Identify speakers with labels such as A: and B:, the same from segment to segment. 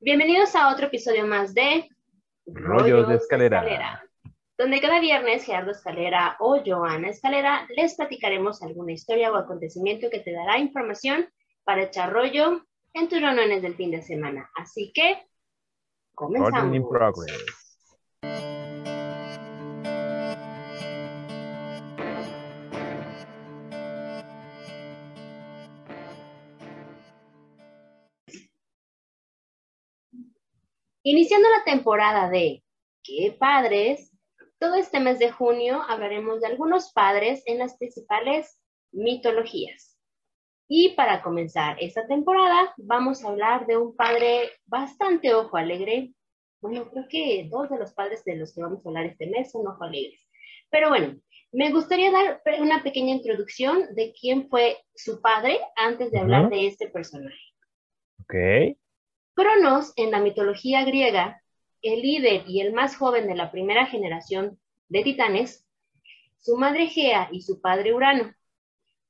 A: Bienvenidos a otro episodio más de
B: Rollos de Escalera.
A: donde cada viernes Gerardo Escalera o Joana Escalera les platicaremos alguna historia o acontecimiento que te dará información para echar rollo en tus reuniones del fin de semana. Así que, comenzamos. Iniciando la temporada de ¡Qué padres! Todo este mes de junio hablaremos de algunos padres en las principales mitologías. Y para comenzar esta temporada vamos a hablar de un padre bastante ojo alegre. Bueno, creo que dos de los padres de los que vamos a hablar este mes son ojo alegres. Pero bueno, me gustaría dar una pequeña introducción de quién fue su padre antes de hablar de este personaje.
B: Ok.
A: Cronos, en la mitología griega, el líder y el más joven de la primera generación de titanes, su madre Gea y su padre Urano.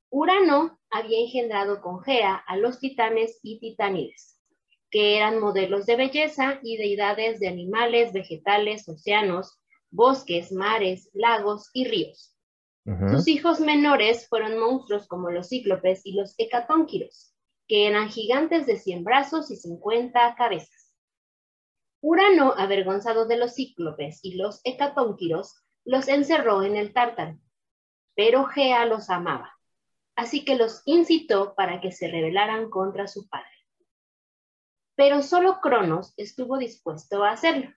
A: Urano había engendrado con Gea a los titanes y titanides, que eran modelos de belleza y deidades de animales, vegetales, océanos, bosques, mares, lagos y ríos. Sus hijos menores fueron monstruos como los cíclopes y los hecatónquiros, que eran gigantes de 100 brazos y 50 cabezas. Urano, avergonzado de los cíclopes y los hecatónquiros, los encerró en el tártaro, pero Gea los amaba, así que los incitó para que se rebelaran contra su padre. Pero solo Cronos estuvo dispuesto a hacerlo.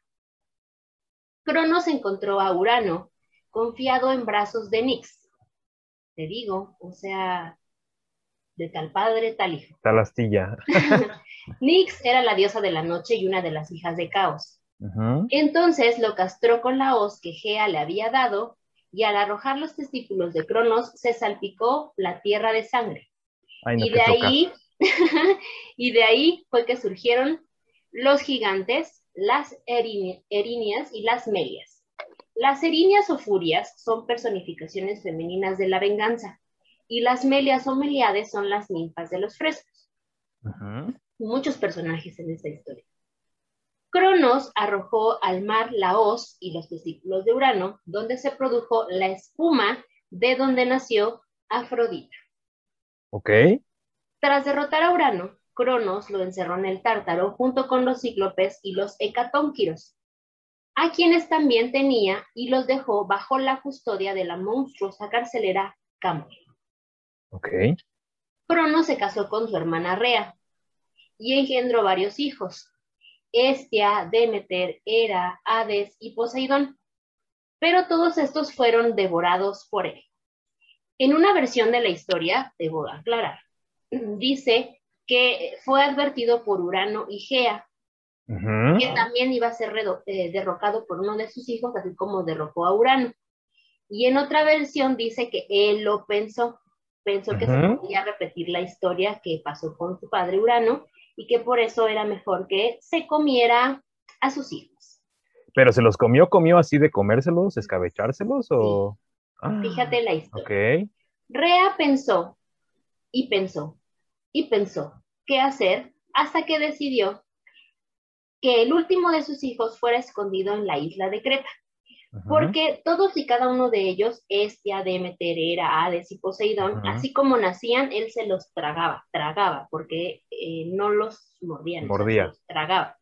A: Cronos encontró a Urano confiado en brazos de Nix. Te digo, o sea, de tal padre, tal hijo.
B: Tal astilla.
A: Nix era la diosa de la noche y una de las hijas de Caos. Entonces lo castró con la hoz que Gea le había dado y al arrojar los testículos de Cronos se salpicó la tierra de sangre.
B: Ay, no
A: y de ahí y de ahí fue que surgieron los gigantes, las erini- erinias y las melias. Las erinias o furias son personificaciones femeninas de la venganza y las melias o meliades son las ninfas de los frescos. Muchos personajes en esta historia. Cronos arrojó al mar la hoz y los testículos de Urano, donde se produjo la espuma de donde nació Afrodita.
B: Ok.
A: Tras derrotar a Urano, Cronos lo encerró en el Tártaro junto con los cíclopes y los hecatónquiros, a quienes también tenía y los dejó bajo la custodia de la monstruosa carcelera Camón.
B: Ok.
A: Cronos se casó con su hermana Rea y engendró varios hijos, Hestia, Demeter, Hera, Hades y Poseidón, pero todos estos fueron devorados por él. En una versión de la historia, debo aclarar, dice que fue advertido por Urano y Gea, que también iba a ser eh, derrocado por uno de sus hijos, así como derrocó a Urano. Y en otra versión dice que él lo pensó, pensó que se podía repetir la historia que pasó con su padre Urano y que por eso era mejor que se comiera a sus hijos.
B: Pero se los comió, comió así de comérselos, escabechárselos o. Ah,
A: Fíjate la historia. Rea pensó y pensó y pensó qué hacer hasta que decidió que el último de sus hijos fuera escondido en la isla de Creta. Porque todos y cada uno de ellos, Hestia, Demeter, Hera, Hades y Poseidón, así como nacían, él se los tragaba, tragaba, porque eh, no los
B: Mordía.
A: se los tragaba.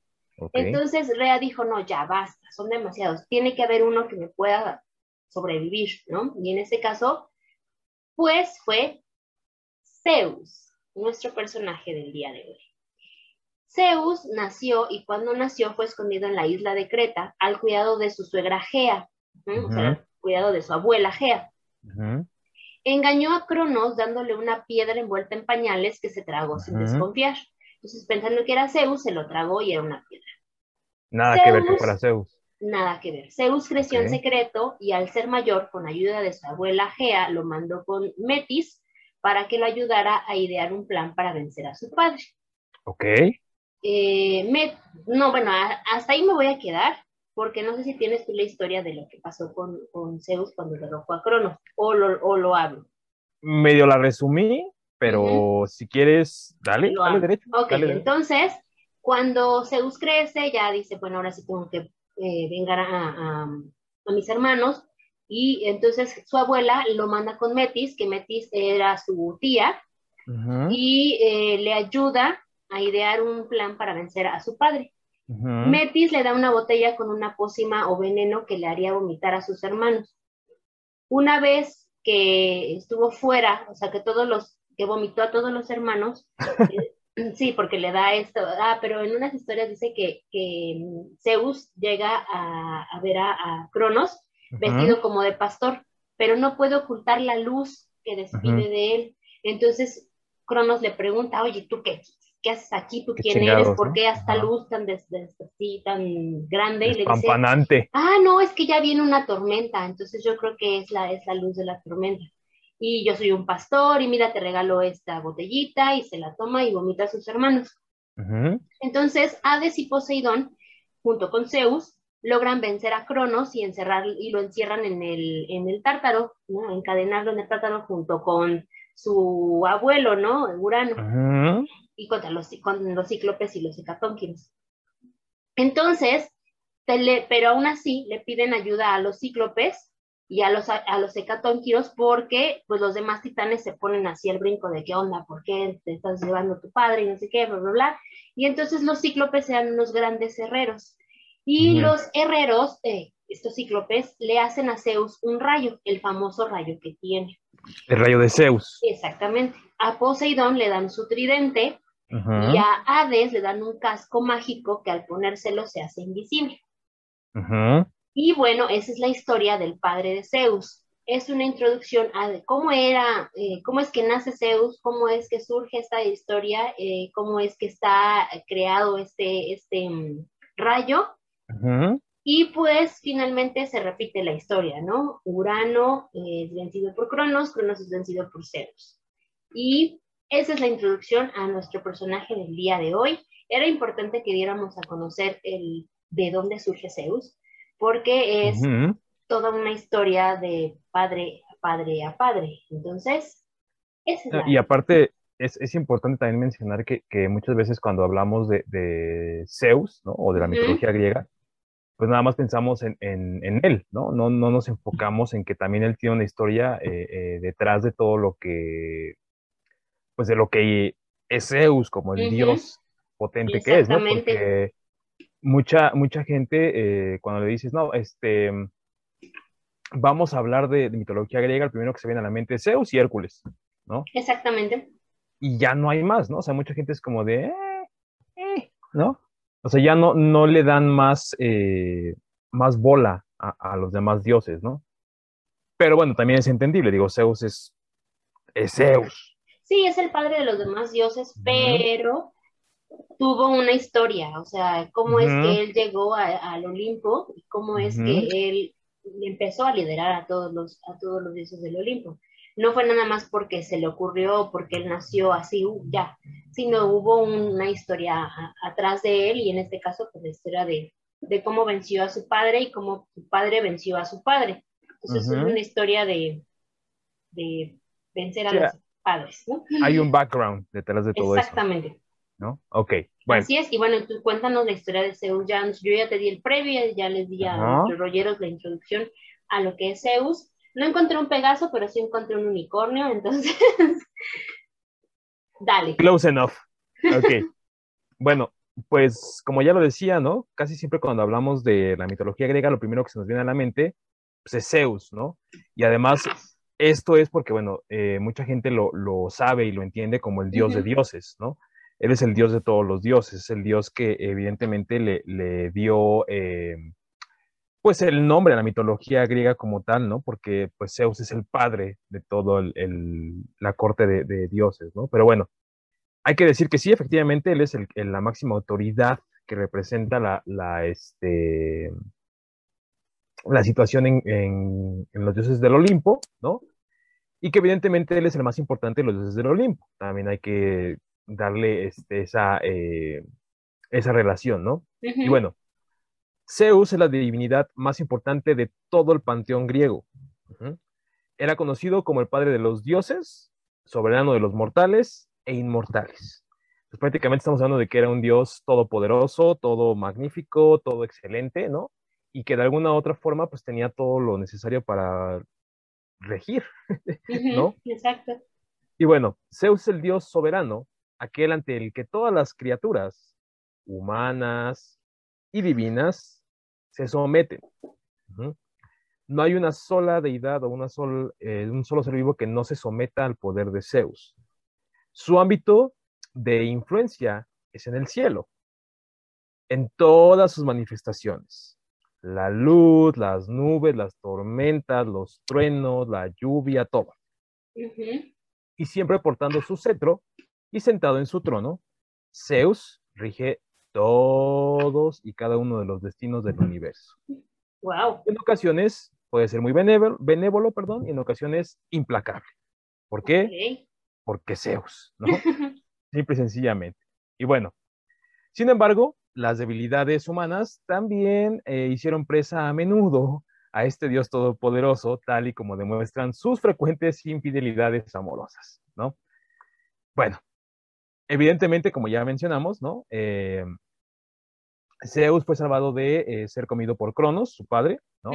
A: Entonces Rea dijo, no, ya basta, son demasiados, tiene que haber uno que me pueda sobrevivir, ¿no? Y en ese caso, pues fue Zeus, nuestro personaje del día de hoy. Zeus nació y cuando nació fue escondido en la isla de Creta al cuidado de su suegra Gea, o sea, al cuidado de su abuela Gea. Engañó a Cronos dándole una piedra envuelta en pañales que se tragó sin desconfiar. Entonces, pensando que era Zeus, se lo tragó y era una piedra.
B: Nada que ver que
A: Zeus.
B: fuera Zeus.
A: Nada que ver. Zeus creció en secreto y al ser mayor, con ayuda de su abuela Gea, lo mandó con Metis para que lo ayudara a idear un plan para vencer a su padre.
B: Ok.
A: Eh, Met- no, bueno, a- hasta ahí me voy a quedar, porque no sé si tienes tú la historia de lo que pasó con, con Zeus cuando derrocó a Cronos, o lo, o lo hablo.
B: Medio la resumí, pero si quieres, dale,
A: Lo
B: dale derecho.
A: Ok,
B: dale derecho.
A: entonces, cuando Zeus crece, ya dice, bueno, ahora sí tengo que eh, vengar a, a- a mis hermanos. Y entonces su abuela lo manda con Metis, que Metis era su tía, y eh, le ayuda a idear un plan para vencer a su padre. Metis le da una botella con una pócima o veneno que le haría vomitar a sus hermanos. Una vez que estuvo fuera, o sea, que todos los, que vomitó a todos los hermanos, eh, sí, porque le da esto, ah, pero en unas historias dice que, que Zeus llega a, a ver a, a Cronos vestido como de pastor, pero no puede ocultar la luz que despide de él. Entonces Cronos le pregunta, oye, ¿tú qué, qué haces aquí? ¿Tú
B: Qué
A: quién eres? ¿Por
B: ¿no?
A: qué hasta
B: Ajá.
A: luz tan, des- des- así, tan grande? Y le dice, ah, no, es que ya viene una tormenta, entonces yo creo que es la, es la luz de la tormenta. Y yo soy un pastor y mira, te regalo esta botellita y se la toma y vomita a sus hermanos. Entonces, Hades y Poseidón, junto con Zeus, logran vencer a Cronos y encerrar y lo encierran en el, en el tártaro, ¿no? Encadenarlo en el tártaro junto con su abuelo, ¿no? Urano. Y contra los, con los cíclopes y los hecatónquiros. Entonces, tele- pero aún así le piden ayuda a los cíclopes y a los, a los hecatónquiros porque pues los demás titanes se ponen así al brinco de qué onda, por qué te estás llevando a tu padre y no sé qué, bla, bla, bla. Y entonces los cíclopes eran unos grandes herreros. Y los herreros, eh, estos cíclopes, le hacen a Zeus un rayo, el famoso rayo que tiene.
B: El rayo de Zeus.
A: Exactamente. A Poseidón le dan su tridente Y a Hades le dan un casco mágico que al ponérselo se hace invisible. Y bueno, esa es la historia del padre de Zeus. Es una introducción a cómo era, eh, cómo es que nace Zeus, cómo es que surge esta historia, eh, cómo es que está creado este, este mm, rayo. Y pues finalmente se repite la historia, ¿no? Urano eh, es vencido por Cronos, Cronos es vencido por Zeus. Y esa es la introducción a nuestro personaje del día de hoy. Era importante que diéramos a conocer el de dónde surge Zeus, porque es toda una historia de padre a padre a padre. Entonces, esa es la...
B: Y aparte, es, es importante también mencionar que, que muchas veces cuando hablamos de, de Zeus, ¿no? O de la mitología griega, pues nada más pensamos en, en, en él, ¿no? ¿no? No nos enfocamos en que también él tiene una historia eh, eh, detrás de todo lo que, pues de lo que es Zeus como el dios potente que es, ¿no? Porque mucha, mucha gente, eh, cuando le dices, no, este, vamos a hablar de, de mitología griega, el primero que se viene a la mente es Zeus y Hércules, ¿no?
A: Exactamente.
B: y ya no hay más, ¿no? O sea, mucha gente es como de, eh, eh, ¿no? O sea, ya no, no le dan más, eh, más bola a, a los demás dioses, ¿no? Pero bueno, también es entendible, digo, Zeus es, es Zeus.
A: Sí, es el padre de los demás dioses, pero tuvo una historia, o sea, cómo es que él llegó a- al Olimpo y cómo es que él empezó a liderar a todos los, a todos los dioses del Olimpo. No fue nada más porque se le ocurrió, porque él nació así, uh, ya, sino hubo una historia a- atrás de él y en este caso, pues la historia de, de cómo venció a su padre y cómo su padre venció a su padre. Entonces es una historia de, de vencer a
B: Sí,
A: los padres, ¿no?
B: Hay un background detrás de todo eso,
A: Exactamente.
B: ¿no? Ok, bueno,
A: Así es, y bueno, tú cuéntanos la historia de Zeus. Ya, yo ya te di el previo, ya les di a nuestros rolleros la introducción a lo que es Zeus. No encontré un Pegaso, pero sí encontré un unicornio, entonces. Dale.
B: close enough. Ok, bueno, pues como ya lo decía, ¿no? Casi siempre cuando hablamos de la mitología griega, lo primero que se nos viene a la mente pues, es Zeus, ¿no? Y además, esto es porque, bueno, eh, mucha gente lo, lo sabe y lo entiende como el dios de dioses, ¿no? Él es el dios de todos los dioses, es el dios que evidentemente le, le dio, eh, pues, el nombre a la mitología griega como tal, ¿no? Porque, pues, Zeus es el padre de todo el, el- la corte de, de dioses, ¿no? Pero bueno, hay que decir que sí, efectivamente, él es el- el- la máxima autoridad que representa la, la, este, la situación en, en- en los dioses del Olimpo, ¿no? Y que evidentemente él es el más importante de los dioses del Olimpo. También hay que darle este, esa, eh, esa relación, ¿no? Y bueno, Zeus es la divinidad más importante de todo el panteón griego. Era conocido como el padre de los dioses, soberano de los mortales e inmortales. Pues prácticamente estamos hablando de que era un Dios todopoderoso, todo magnífico, todo excelente, ¿no? Y que de alguna u otra forma pues tenía todo lo necesario para regir, ¿no?
A: Exacto.
B: Y bueno, Zeus el Dios soberano, aquel ante el que todas las criaturas, humanas y divinas, se someten. No hay una sola deidad o una eh, un solo ser vivo que no se someta al poder de Zeus. Su ámbito de influencia es en el cielo, en todas sus manifestaciones. La luz, las nubes, las tormentas, los truenos, la lluvia, todo. Y siempre portando su cetro y sentado en su trono, Zeus rige todos y cada uno de los destinos del universo.
A: Wow.
B: En ocasiones puede ser muy benévolo, benévolo perdón, y en ocasiones implacable. ¿Por qué? Porque Zeus, ¿no? Simple y sencillamente. Y bueno, sin embargo, las debilidades humanas también eh, hicieron presa a menudo a este Dios todopoderoso, tal y como demuestran sus frecuentes infidelidades amorosas, ¿no? Bueno, evidentemente, como ya mencionamos, ¿no? Eh, Zeus fue salvado de eh, ser comido por Cronos, su padre, ¿no?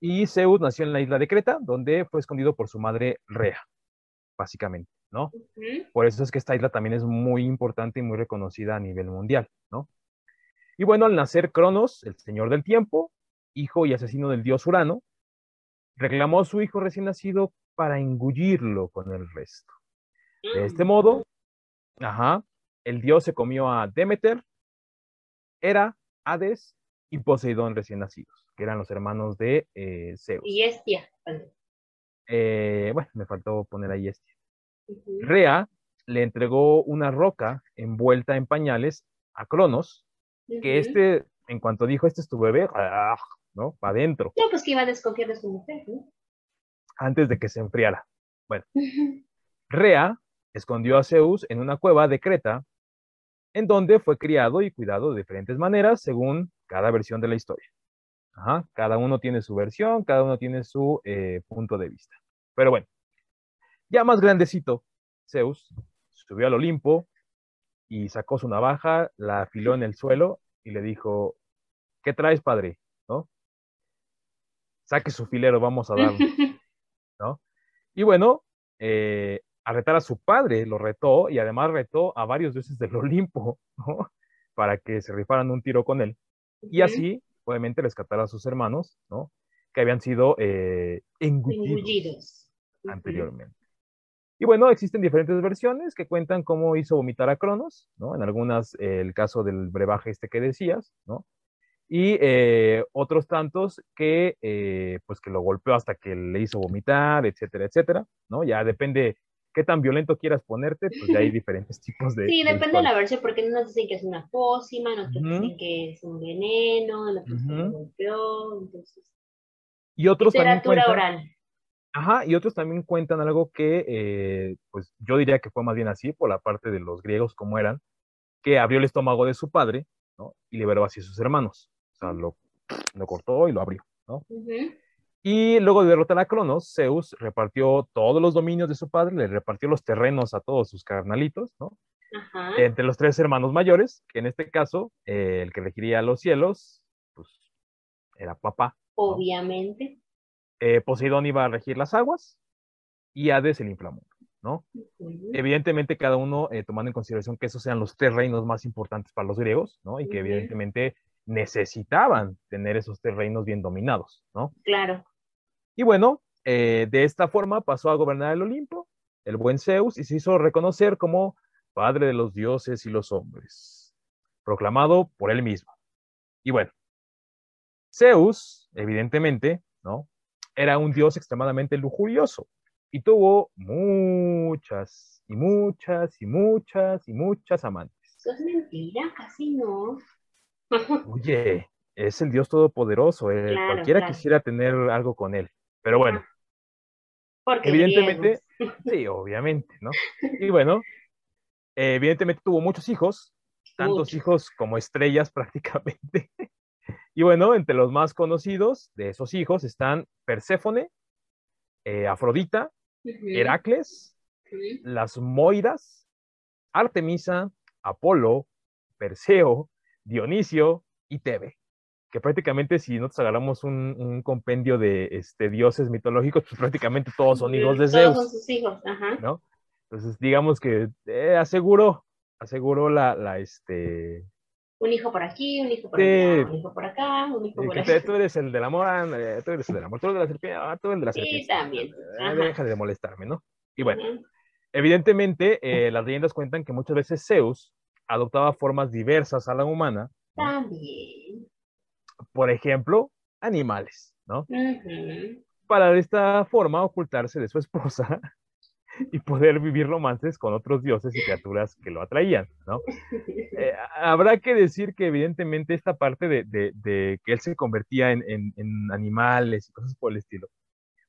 B: Y Zeus nació en la isla de Creta, donde fue escondido por su madre Rea, básicamente, ¿no? Por eso es que esta isla también es muy importante y muy reconocida a nivel mundial, ¿no? Y bueno, al nacer Cronos, el señor del tiempo, hijo y asesino del dios Urano, reclamó a su hijo recién nacido para engullirlo con el resto. De este mm. modo, ajá, el dios se comió a Demeter, Hera, Hades y Poseidón recién nacidos, que eran los hermanos de eh, Zeus.
A: Y Estia.
B: Eh, bueno, me faltó poner ahí Estia. Rea le entregó una roca envuelta en pañales a Cronos, que este, en cuanto dijo, este es tu bebé, ¡ah! ¿no? Para adentro.
A: No, pues que iba a desconfiar de su mujer, ¿no?
B: Antes de que se enfriara. Bueno, Rea escondió a Zeus en una cueva de Creta, en donde fue criado y cuidado de diferentes maneras según cada versión de la historia. Ajá, cada uno tiene su versión, cada uno tiene su eh, punto de vista. Pero bueno, ya más grandecito, Zeus subió al Olimpo, y sacó su navaja, la afiló en el suelo y le dijo, ¿qué traes, padre? ¿No? Saque su filero, vamos a darlo. ¿No? Y bueno, eh, a retar a su padre, lo retó y además retó a varios dioses del Olimpo, ¿no? Para que se rifaran un tiro con él. Y así, obviamente, rescatar a sus hermanos, ¿no? Que habían sido eh, engullidos, anteriormente. Y bueno, existen diferentes versiones que cuentan cómo hizo vomitar a Cronos, ¿no? En algunas, eh, el caso del brebaje este que decías, ¿no? Y eh, otros tantos que, eh, pues que lo golpeó hasta que le hizo vomitar, etcétera, etcétera, ¿no? Ya depende qué tan violento quieras ponerte, pues ya hay diferentes tipos de...
A: Sí, depende de, la versión, porque unos dicen que es una pócima, otros dicen que es un veneno, otros que lo golpeó, entonces...
B: Y otros
A: Literatura oral.
B: Ajá, y otros también cuentan algo que, eh, pues yo diría que fue más bien así, por la parte de los griegos como eran, que abrió el estómago de su padre, ¿no? Y liberó así a sus hermanos. O sea, lo, lo cortó y lo abrió, ¿no? Y luego de derrotar a Cronos, Zeus repartió todos los dominios de su padre, le repartió los terrenos a todos sus carnalitos, ¿no? Ajá. Entre los tres hermanos mayores, que en este caso, eh, el que regiría los cielos, pues era papá.
A: Obviamente.
B: Eh, Poseidón iba a regir las aguas y Hades el inframundo, ¿no? Evidentemente cada uno eh, tomando en consideración que esos sean los tres reinos más importantes para los griegos, ¿no? Y que evidentemente necesitaban tener esos tres reinos bien dominados, ¿no?
A: Claro.
B: Y bueno, eh, de esta forma pasó a gobernar el Olimpo, el buen Zeus, y se hizo reconocer como padre de los dioses y los hombres, proclamado por él mismo. Y bueno, Zeus, evidentemente, ¿no? Era un dios extremadamente lujurioso y tuvo muchas y muchas y muchas y muchas amantes.
A: Eso es mentira, casi no.
B: Oye, es el dios todopoderoso, eh, cualquiera quisiera tener algo con él, pero bueno.
A: Porque
B: evidentemente, sí, obviamente, ¿no? Y bueno, evidentemente tuvo muchos hijos, tantos hijos como estrellas prácticamente. Y bueno, entre los más conocidos de esos hijos están Perséfone, eh, Afrodita, Heracles, las Moiras, Artemisa, Apolo, Perseo, Dionisio y Tebe. Que prácticamente si nosotros agarramos un, compendio de este, dioses mitológicos, pues prácticamente todos son hijos de Zeus.
A: Todos sus hijos, ajá.
B: ¿no? Entonces, digamos que eh, aseguró, aseguró la, la, este,
A: un hijo por aquí, un hijo por allá, un hijo por acá, un hijo por allá.
B: Tú eres el del amor, eh, tú eres el del amor, tú eres de la serpiente, ah, tú eres de la serpiente.
A: Sí, también.
B: Eh, deja de molestarme, ¿no? Y bueno, evidentemente eh, las leyendas cuentan que muchas veces Zeus adoptaba formas diversas a la humana.
A: También.
B: Por ejemplo, animales, ¿no? Para de esta forma ocultarse de su esposa y poder vivir romances con otros dioses y criaturas que lo atraían, ¿no? Eh, habrá que decir que evidentemente esta parte de, de, que él se convertía en, en, animales y cosas por el estilo,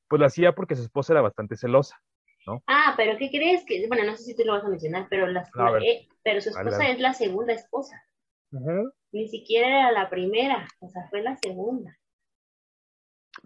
B: pues lo hacía porque su esposa era bastante celosa, ¿no?
A: Ah, pero ¿qué crees? que Bueno, no sé si tú lo vas a mencionar, pero, la, eh, pero su esposa es la segunda esposa. Ni siquiera era la primera, o sea, fue la segunda.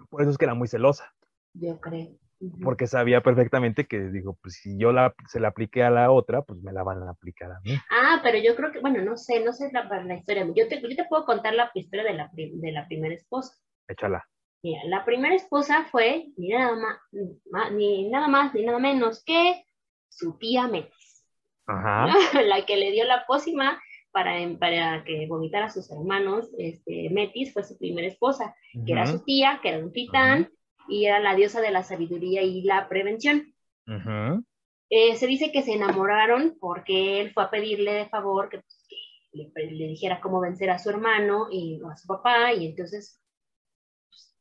B: Por eso es que era muy celosa.
A: Yo creo
B: porque sabía perfectamente que, digo, pues si yo la, se la apliqué a la otra, pues me la van a aplicar a mí.
A: Ah, pero yo creo que, bueno, no sé, no sé la, la historia. Yo te, yo te puedo contar la historia de la, de la primera esposa.
B: Échala.
A: Mira, la primera esposa fue ni nada más, ni nada más, ni nada menos que su tía Metis. Ajá. la que le dio la pócima para, para que vomitara a sus hermanos, este, Metis fue su primera esposa, que era su tía, que era un titán, y era la diosa de la sabiduría y la prevención. Eh, se dice que se enamoraron porque él fue a pedirle de favor que, pues, le, dijera cómo vencer a su hermano y a su papá, y entonces pues,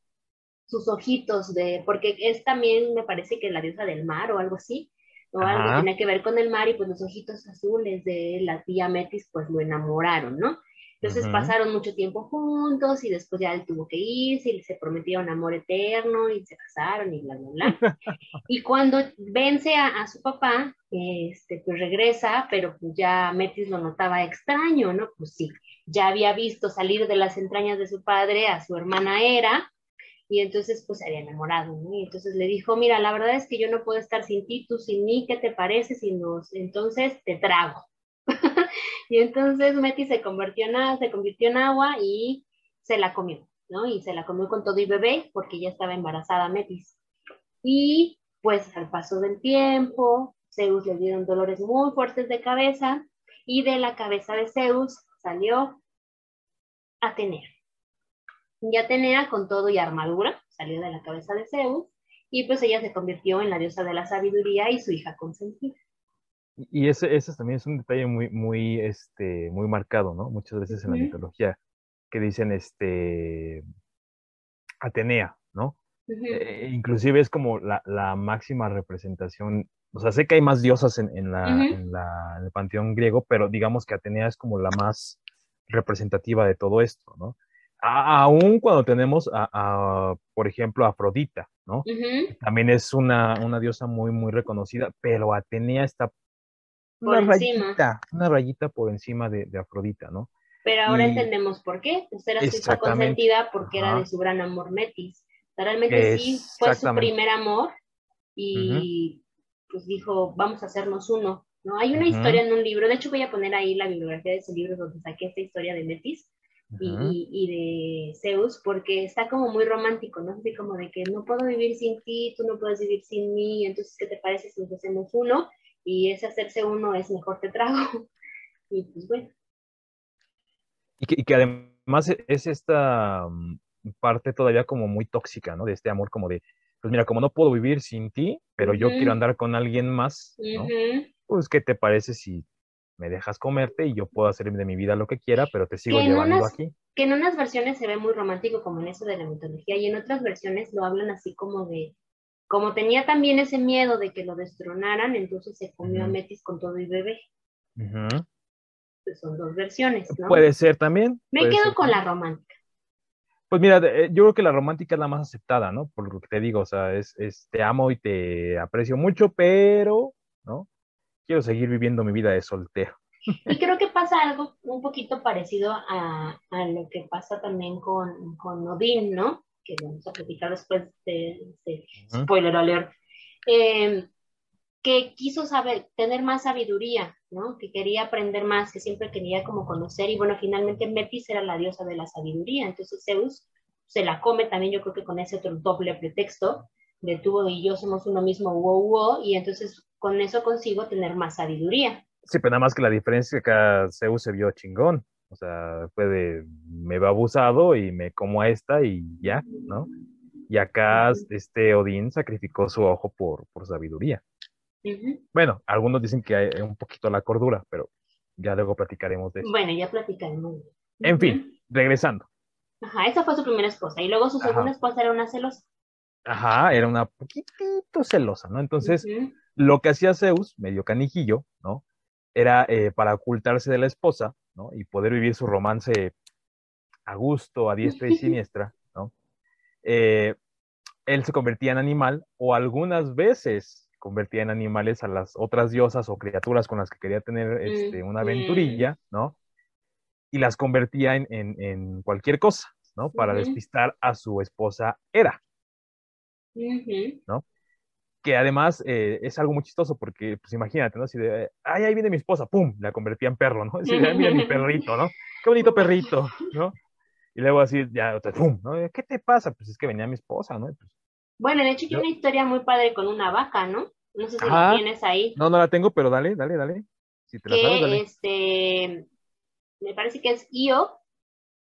A: sus ojitos de, porque es también, me parece que la diosa del mar o algo así, o algo que tiene que ver con el mar, y pues los ojitos azules de la tía Metis, pues lo enamoraron, ¿no? Entonces pasaron mucho tiempo juntos y después ya él tuvo que irse y se prometieron amor eterno y se casaron y bla, bla, bla. y cuando vence a, su papá, este, pues regresa, pero pues ya Metis lo notaba extraño, ¿no? Pues sí, ya había visto salir de las entrañas de su padre a su hermana Hera y entonces pues se había enamorado, ¿no? Y entonces le dijo, mira, la verdad es que yo no puedo estar sin ti, tú sin mí, ¿qué te parece si nos, entonces te trago? Y entonces Metis se convirtió en, se convirtió en agua y se la comió, ¿no? Y se la comió con todo y bebé porque ya estaba embarazada Metis. Y pues al paso del tiempo, Zeus le dieron dolores muy fuertes de cabeza y de la cabeza de Zeus salió Atenea. Y Atenea con todo y armadura salió de la cabeza de Zeus y pues ella se convirtió en la diosa de la sabiduría y su hija consentida.
B: Y ese, ese también es un detalle muy, muy, este, muy marcado, ¿no? Muchas veces en la mitología, que dicen, este, Atenea, ¿no? Eh, inclusive es como la, la, máxima representación, o sea, sé que hay más diosas en, en, la, en, la, en, el panteón griego, pero digamos que Atenea es como la más representativa de todo esto, ¿no? aún cuando tenemos a, a, por ejemplo, Afrodita, ¿no? También es una, una, diosa muy, muy reconocida, pero Atenea está una rayita, una rayita por encima de, Afrodita, ¿no?
A: Pero ahora entendemos por qué. Pues era su hija consentida porque era de su gran amor Metis. realmente sí fue su primer amor y pues dijo, vamos a hacernos uno. ¿no? Hay una historia en un libro, de hecho voy a poner ahí la bibliografía de ese libro donde saqué esta historia de Metis y, y, de Zeus, porque está como muy romántico, ¿no? Así como de que no puedo vivir sin ti, tú no puedes vivir sin mí, entonces, ¿qué te parece si nos hacemos uno? Y ese hacerse uno es mejor te trago. y pues bueno.
B: Y que, además e, es esta mm, parte todavía como muy tóxica, ¿no? De este amor como de, pues mira, como no puedo vivir sin ti, pero yo quiero andar con alguien más, ¿no? Pues, ¿qué te parece si me dejas comerte y yo puedo hacer de mi vida lo que quiera, pero te sigo llevando aquí?
A: Que en unas versiones se ve muy romántico como en eso de la mitología y en otras versiones lo hablan así como de, como tenía también ese miedo de que lo destronaran, entonces se comió a Metis con todo y bebé. Pues son dos versiones, ¿no?
B: Puede ser también.
A: Me quedo con la romántica.
B: Pues mira, eh, yo creo que la romántica es la más aceptada, ¿no? Por lo que te digo, o sea, es, es te amo y te aprecio mucho, pero, ¿no? Quiero seguir viviendo mi vida de soltero.
A: Y creo que pasa algo un poquito parecido a, a lo que pasa también con, con Odín, ¿no? Que vamos a platicar después de, spoiler alert. Eh, que quiso saber, tener más sabiduría, ¿no? Que quería aprender más, que siempre quería como conocer, y bueno, finalmente Metis era la diosa de la sabiduría, entonces Zeus se la come también, yo creo que con ese otro doble pretexto, de tú y yo somos uno mismo, wow, wow, y entonces con eso consigo tener más sabiduría.
B: Sí, pero nada más que la diferencia es que acá Zeus se vio chingón, o sea, fue de, me va abusado y me como a esta y ya, ¿no? Y acá este Odín sacrificó su ojo por, por sabiduría. Bueno, algunos dicen que hay un poquito la cordura, pero ya luego platicaremos de eso.
A: Bueno, ya platicaremos.
B: En fin, regresando.
A: Ajá, esa fue su primera esposa. Y luego su segunda esposa era una celosa.
B: Ajá, era una poquitito celosa, ¿no? Entonces, lo que hacía Zeus, medio canijillo, ¿no? Era eh, para ocultarse de la esposa, ¿no? Y poder vivir su romance a gusto, a diestra y siniestra, ¿no? Eh, él se convertía en animal o algunas veces convertía en animales a las otras diosas o criaturas con las que quería tener este, una aventurilla, ¿no? Y las convertía en, cualquier cosa, ¿no? Para despistar a su esposa Hera, ¿no? Que además eh, es algo muy chistoso porque, pues imagínate, ¿no? Así de, ay, ahí viene mi esposa, ¡pum! La convertía en perro, ¿no? Así de, mira mi perrito, ¿no? Qué bonito perrito, ¿no? Y luego así, ya, ¡pum! ¿no? ¿Qué te pasa? Pues es que venía mi esposa, ¿no? Pues,
A: bueno, de hecho hay una historia muy padre con una vaca, ¿no? No sé si la tienes ahí.
B: No, no la tengo, pero dale, dale, dale. Si te
A: la sabes, dale. este, me parece que es Io,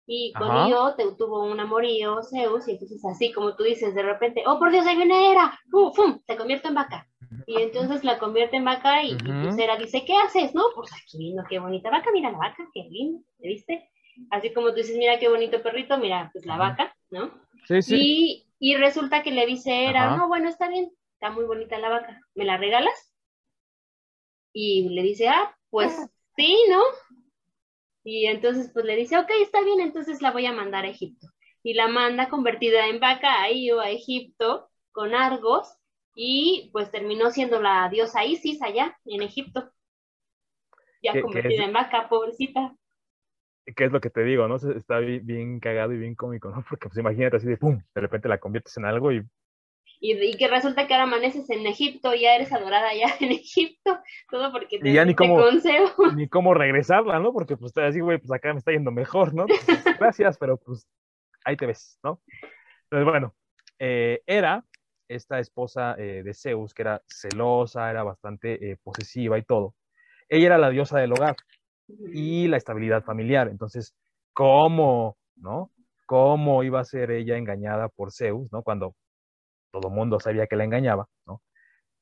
A: y con Io te, tuvo un amorío Zeus, y entonces así como tú dices, de repente, oh por Dios, ahí viene Hera, ¡Fum, ¡Fum! se convierte en vaca. Y entonces la convierte en vaca y, pues Hera dice, ¿qué haces? No, pues aquí vino, qué bonita vaca, mira la vaca, qué lindo, ¿viste? Así como tú dices, mira qué bonito perrito, mira, pues la vaca, ¿no? Sí, sí. Y y resulta que le dice era, no, bueno, está bien, está muy bonita la vaca, ¿me la regalas? Y le dice, ah, pues sí, ¿no? Y entonces pues le dice, ok, está bien, entonces la voy a mandar a Egipto. Y la manda convertida en vaca ahí o a Egipto con Argos y pues terminó siendo la diosa Isis allá en Egipto. Ya convertida en vaca, pobrecita.
B: ¿Qué es lo que te digo, no? Está bien, cagado y bien cómico, ¿no? Porque pues imagínate así de pum, de repente la conviertes en algo y...
A: Y, que resulta que ahora amaneces en Egipto, ya eres adorada allá en Egipto, todo porque
B: te, y ya ni cómo, Ni cómo regresarla, ¿no? Porque pues así, güey, pues acá me está yendo mejor, ¿no? Pues, gracias, pero pues ahí te ves, ¿no? Entonces, bueno, eh, era esta esposa eh, de Zeus, que era celosa, era bastante eh, posesiva y todo. Ella era la diosa del hogar, y la estabilidad familiar. Entonces, ¿cómo, no? ¿Cómo iba a ser ella engañada por Zeus, no? Cuando todo mundo sabía que la engañaba, ¿no?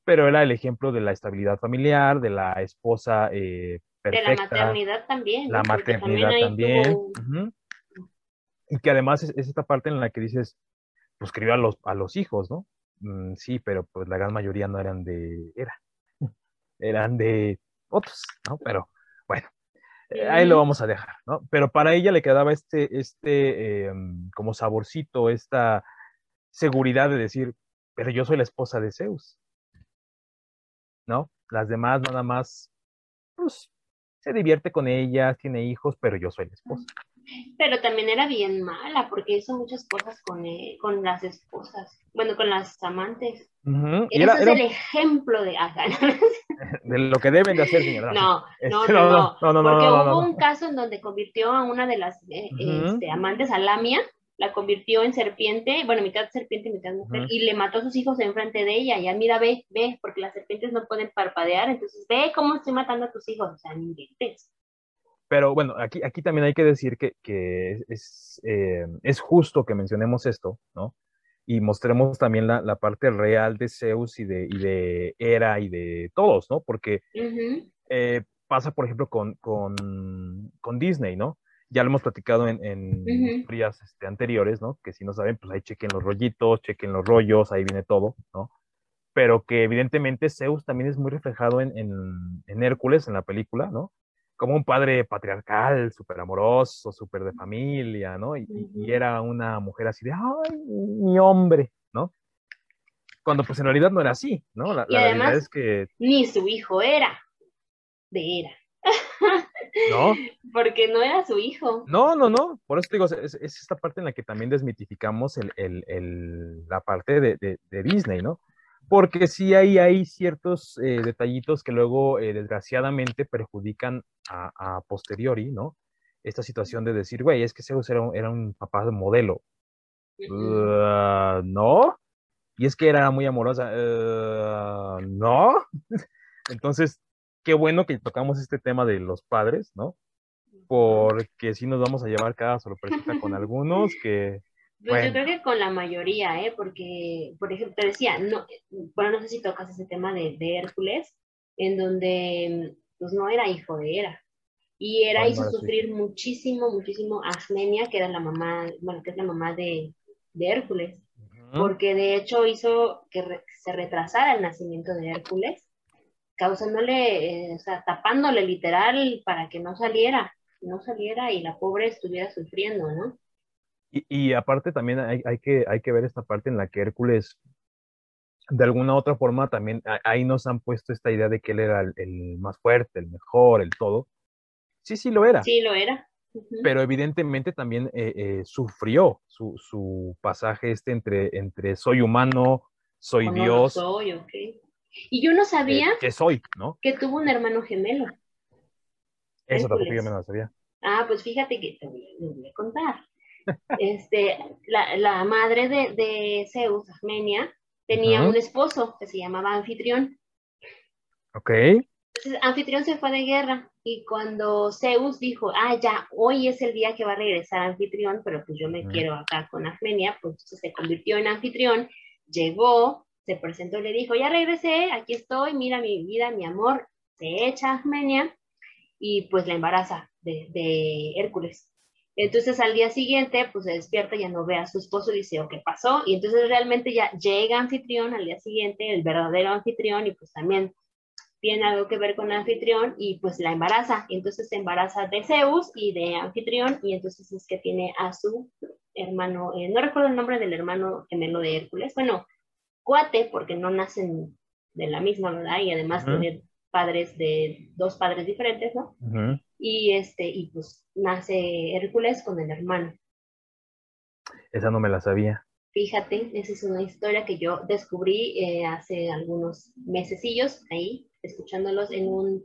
B: Pero era el ejemplo de la estabilidad familiar, de la esposa eh, perfecta.
A: De la maternidad también.
B: La maternidad también. Y que además es, esta parte en la que dices, pues crió a los, a los hijos, ¿no? Mm, sí, pero pues la gran mayoría no eran de, era, eran de otros, ¿no? Pero bueno, ahí lo vamos a dejar, ¿no? Pero para ella le quedaba este, este, em, como saborcito, esta seguridad de decir, pero yo soy la esposa de Zeus, ¿no? Las demás nada más, pues, se divierte con ellas, tiene hijos, pero yo soy la esposa.
A: Pero también era bien mala, porque hizo muchas cosas con, eh, con las esposas, bueno, con las amantes. Ese es el ejemplo de
B: De lo que deben de hacer, señora.
A: No, no, no, no, porque hubo un caso en donde convirtió a una de las eh, este, amantes, a Lamia, la convirtió en serpiente, bueno, mitad serpiente, mitad mujer, y le mató a sus hijos enfrente de ella. Ya, mira, ve, ve, porque las serpientes no pueden parpadear, entonces ve cómo estoy matando a tus hijos, o sea, ni
B: Pero bueno, aquí, aquí también hay que decir que, que es, eh, es justo que mencionemos esto, ¿no? y mostremos también la, la, parte real de Zeus y de, y de Hera y de todos, ¿no? Porque eh, pasa, por ejemplo, con, con, con, Disney, ¿no? Ya lo hemos platicado en, en días este, anteriores, ¿no? Que si no saben, pues ahí chequen los rollitos, chequen los rollos, ahí viene todo, ¿no? Pero que evidentemente Zeus también es muy reflejado en, en, en Hércules, en la película, ¿no? como un padre patriarcal, súper amoroso, súper de familia, ¿no? Y, era una mujer así de, ay, mi hombre, ¿no? Cuando pues en realidad no era así, ¿no? La, realidad es que...
A: Ni su hijo era de era.
B: ¿No?
A: Porque no era su hijo.
B: No, no, no. Por eso te digo, es, esta parte en la que también desmitificamos el, el, el, la parte de, de, Disney, ¿no? porque sí hay, hay ciertos eh, detallitos que luego, eh, desgraciadamente, perjudican a, posteriori, ¿no? Esta situación de decir, güey, es que Zeus era un, era un papá modelo. Uh, no. Y es que era muy amorosa. Uh, no. Entonces, qué bueno que tocamos este tema de los padres, ¿no? Porque sí nos vamos a llevar cada sorpresa con algunos que
A: pues yo creo que con la mayoría, ¿eh? Porque, por ejemplo, te decía, no, bueno, no sé si tocas ese tema de, de Hércules, en donde pues no era hijo de Hera. Y Hera hizo sufrir muchísimo, muchísimo a Asmenia, que era la mamá, bueno, que es la mamá de, de Hércules. Porque de hecho hizo que se retrasara el nacimiento de Hércules, causándole, eh, o sea, tapándole literal para que no saliera, no saliera y la pobre estuviera sufriendo, ¿no?
B: Y, aparte también hay, que, hay que ver esta parte en la que Hércules, de alguna u otra forma, también ahí nos han puesto esta idea de que él era el, más fuerte, el mejor, el todo. Sí, sí lo era.
A: Sí, lo era.
B: Pero evidentemente también eh, eh, sufrió su, su, pasaje este entre, entre soy humano, soy Dios.
A: soy, ok. Y yo no sabía
B: que soy, ¿no?
A: Que tuvo un hermano gemelo.
B: Eso tampoco yo me lo sabía.
A: Ah, pues fíjate que te voy a contar este, la, madre de, Zeus, Armenia, tenía un esposo que se llamaba Anfitrión.
B: Ok.
A: Entonces, Anfitrión se fue de guerra y cuando Zeus dijo, ah, ya, hoy es el día que va a regresar Anfitrión, pero pues yo me quiero acá con Armenia, pues se convirtió en Anfitrión, llegó, se presentó y le dijo, ya regresé, aquí estoy, mira mi vida, mi amor, se echa Armenia y pues la embaraza de, Hércules. Entonces al día siguiente, pues se despierta, ya no ve a su esposo dice, ¿o qué pasó? Y entonces realmente ya llega anfitrión al día siguiente, el verdadero anfitrión, y pues también tiene algo que ver con anfitrión y pues la embaraza. Entonces se embaraza de Zeus y de anfitrión y entonces es que tiene a su hermano, eh, no recuerdo el nombre del hermano gemelo de Hércules, bueno, cuate porque no nacen de la misma, ¿verdad? Y además tiene padres de dos padres diferentes, ¿no? Y este, y pues nace Hércules con el hermano.
B: Esa no me la sabía.
A: Fíjate, esa es una historia que yo descubrí eh, hace algunos mesecillos ahí, escuchándolos en un,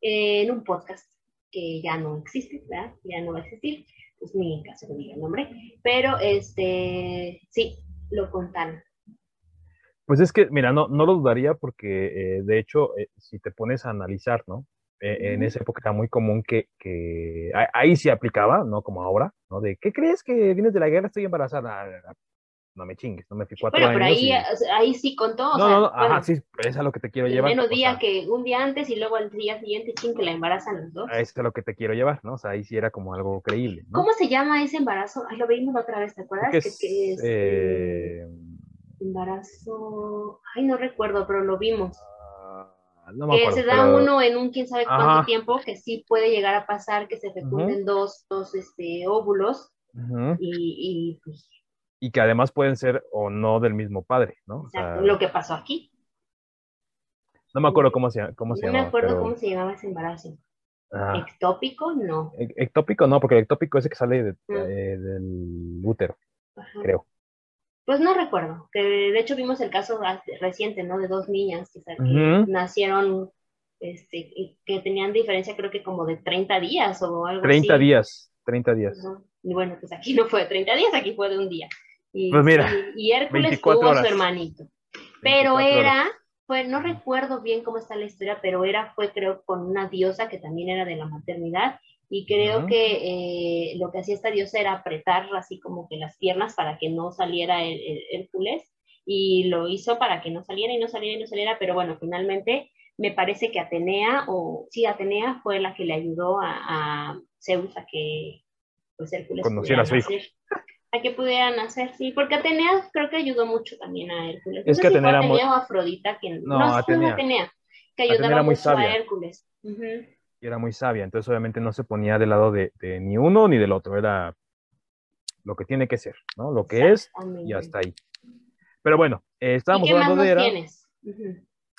A: en un podcast que ya no existe, ¿verdad? Ya no va a existir, pues ni caso que diga el nombre, pero este, sí, lo contaron.
B: Pues es que, mira, no, no lo dudaría porque, eh, de hecho, eh, si te pones a analizar, ¿no? Eh, en esa época era muy común que, que ahí sí aplicaba, ¿no? Como ahora, ¿no? De, ¿qué crees que vienes de la guerra? Estoy embarazada. Ah, no me chingues, no me fui cuatro bueno, pero
A: ahí, ahí sí contó.
B: No, no, no, ajá, sí, es lo que te quiero llevar.
A: Menos día que un día antes y luego al día siguiente, ching, que la embarazan los dos.
B: Eso es lo que te quiero llevar, ¿no? O sea, ahí sí era como algo creíble. ¿no?
A: ¿Cómo se llama ese embarazo? Ay, lo vimos otra vez, ¿te acuerdas? Que, es, que es, eh... embarazo. Ay, no recuerdo, pero lo vimos que se da uno en un quién sabe cuánto tiempo, que sí puede llegar a pasar que se fecunden dos, dos este, óvulos y, pues,
B: y, que además pueden ser o no del mismo padre, ¿no?
A: lo que pasó aquí.
B: No me acuerdo cómo se, cómo se
A: no
B: llamaba.
A: No me acuerdo cómo se llamaba ese embarazo. ¿Ectópico? No.
B: E, ectópico no, porque el ectópico es el que sale eh, del útero, creo.
A: Pues no recuerdo, que de hecho vimos el caso reciente, ¿no? De dos niñas que, nacieron, este, que tenían diferencia creo que como de 30 días o algo
B: 30 días, 30 días.
A: Y bueno, pues aquí no fue de 30 días, aquí fue de un día. Y,
B: pues mira,
A: y, Hércules tuvo su hermanito. Pero era, fue, no recuerdo bien cómo está la historia, pero era, fue creo con una diosa que también era de la maternidad y creo que eh, lo que hacía esta diosa era apretar así como que las piernas para que no saliera el, Hércules y lo hizo para que no saliera y no saliera y no saliera, pero bueno, finalmente me parece que Atenea, o sí, Atenea fue la que le ayudó a, Zeus a que pues Hércules
B: conociera a su hijo.
A: A que pudiera nacer, sí, porque Atenea creo que ayudó mucho también a Hércules.
B: Es que Atenea, era muy...
A: o Afrodita, que no, no Atenea. Atenea, que ayudaba mucho a Hércules
B: era muy sabia, entonces obviamente no se ponía del lado de, ni uno ni del otro, era lo que tiene que ser, ¿no? Lo que es y hasta ahí. Pero bueno, eh, estábamos hablando de Era.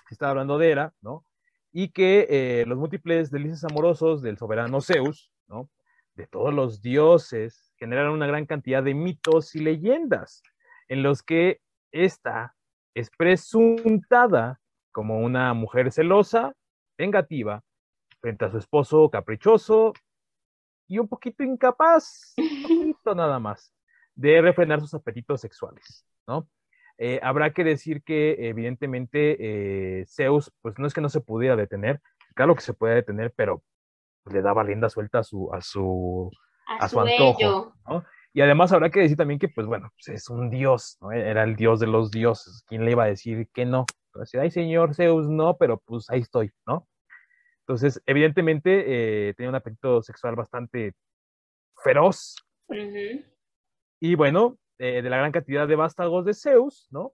B: Estaba hablando de Era, ¿no? Y que eh, los múltiples delicias amorosos del soberano Zeus, ¿no? De todos los dioses, generaron una gran cantidad de mitos y leyendas en los que esta es presuntada como una mujer celosa, vengativa, frente a su esposo caprichoso y un poquito incapaz, un poquito nada más, de refrenar sus apetitos sexuales, ¿no? Eh, habrá que decir que evidentemente eh, Zeus, pues no es que no se pudiera detener, claro que se puede detener, pero le daba rienda suelta a su, a su,
A: a, su, antojo,
B: ¿no? Y además habrá que decir también que, pues bueno, pues es un dios, ¿no? Era el dios de los dioses. ¿Quién le iba a decir que no? Decir, ay, señor Zeus, no, pero pues ahí estoy, ¿no? Entonces, evidentemente, eh, tenía un apetito sexual bastante feroz. Y bueno, eh, de la gran cantidad de vástagos de Zeus, ¿no?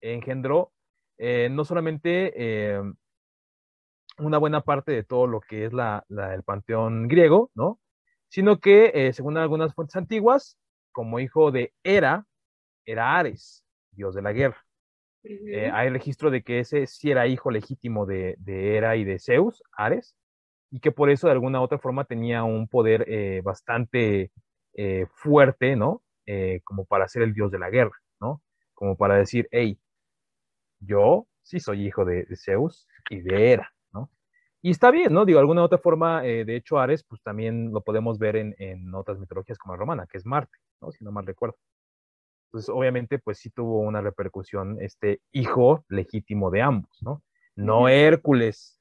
B: Engendró eh, no solamente una buena parte de todo lo que es la, el panteón griego, ¿no? Sino que, según algunas fuentes antiguas, como hijo de Hera, era Ares, dios de la guerra. Eh, hay registro de que ese sí era hijo legítimo de, de, Hera y de Zeus, Ares, y que por eso de alguna u otra forma tenía un poder eh, bastante eh, fuerte, ¿no? como para ser el dios de la guerra, ¿no? Como para decir, hey, yo sí soy hijo de, Zeus y de Hera, ¿no? Y está bien, ¿no? Digo, de alguna u otra forma, de hecho, Ares, pues también lo podemos ver en, en otras mitologías como la romana, que es Marte, ¿no? Si no mal recuerdo. Entonces, obviamente, pues sí tuvo una repercusión este hijo legítimo de ambos, ¿no? No Hércules,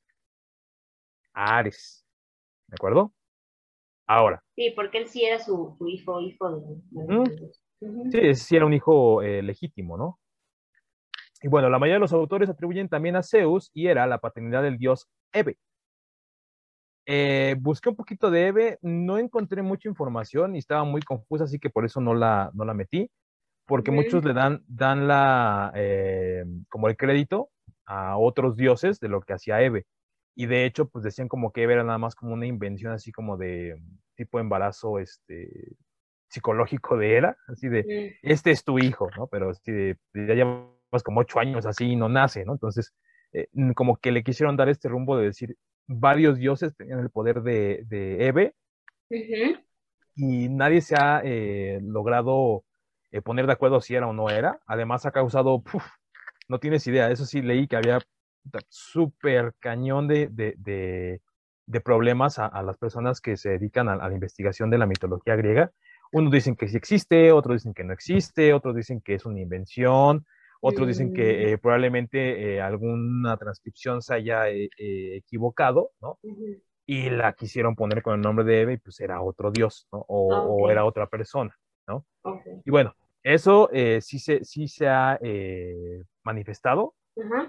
B: Ares, ¿de acuerdo? Ahora.
A: Sí, porque él sí era su, hijo, hijo de...
B: Sí, sí era un hijo eh, legítimo, ¿no? Y bueno, la mayoría de los autores atribuyen también a Zeus y era la paternidad del dios Ebe. Eh, busqué un poquito de Ebe, no encontré mucha información y estaba muy confusa, así que por eso no la, no la metí porque muchos le dan, dan la, eh, como el crédito a otros dioses de lo que hacía Eve. Y de hecho, pues decían como que Eve era nada más como una invención así como de tipo embarazo este, psicológico de Hera, así de, este es tu hijo, ¿no? Pero así de, ya llevas como ocho años así y no nace, ¿no? Entonces, eh, como que le quisieron dar este rumbo de decir, varios dioses tenían el poder de, de Eve y nadie se ha eh, logrado eh, poner de acuerdo si era o no era. Además ha causado, no tienes idea, eso sí leí que había súper cañón de, de, de, problemas a, las personas que se dedican a, la investigación de la mitología griega. Unos dicen que sí existe, otros dicen que no existe, otros dicen que es una invención, otros dicen que mm. eh, probablemente eh, alguna transcripción se haya equivocado, ¿no? Y la quisieron poner con el nombre de Eve y pues era otro dios, ¿no? O, ah, o era otra persona. Y bueno, eso eh, sí, se, sí se ha eh, manifestado.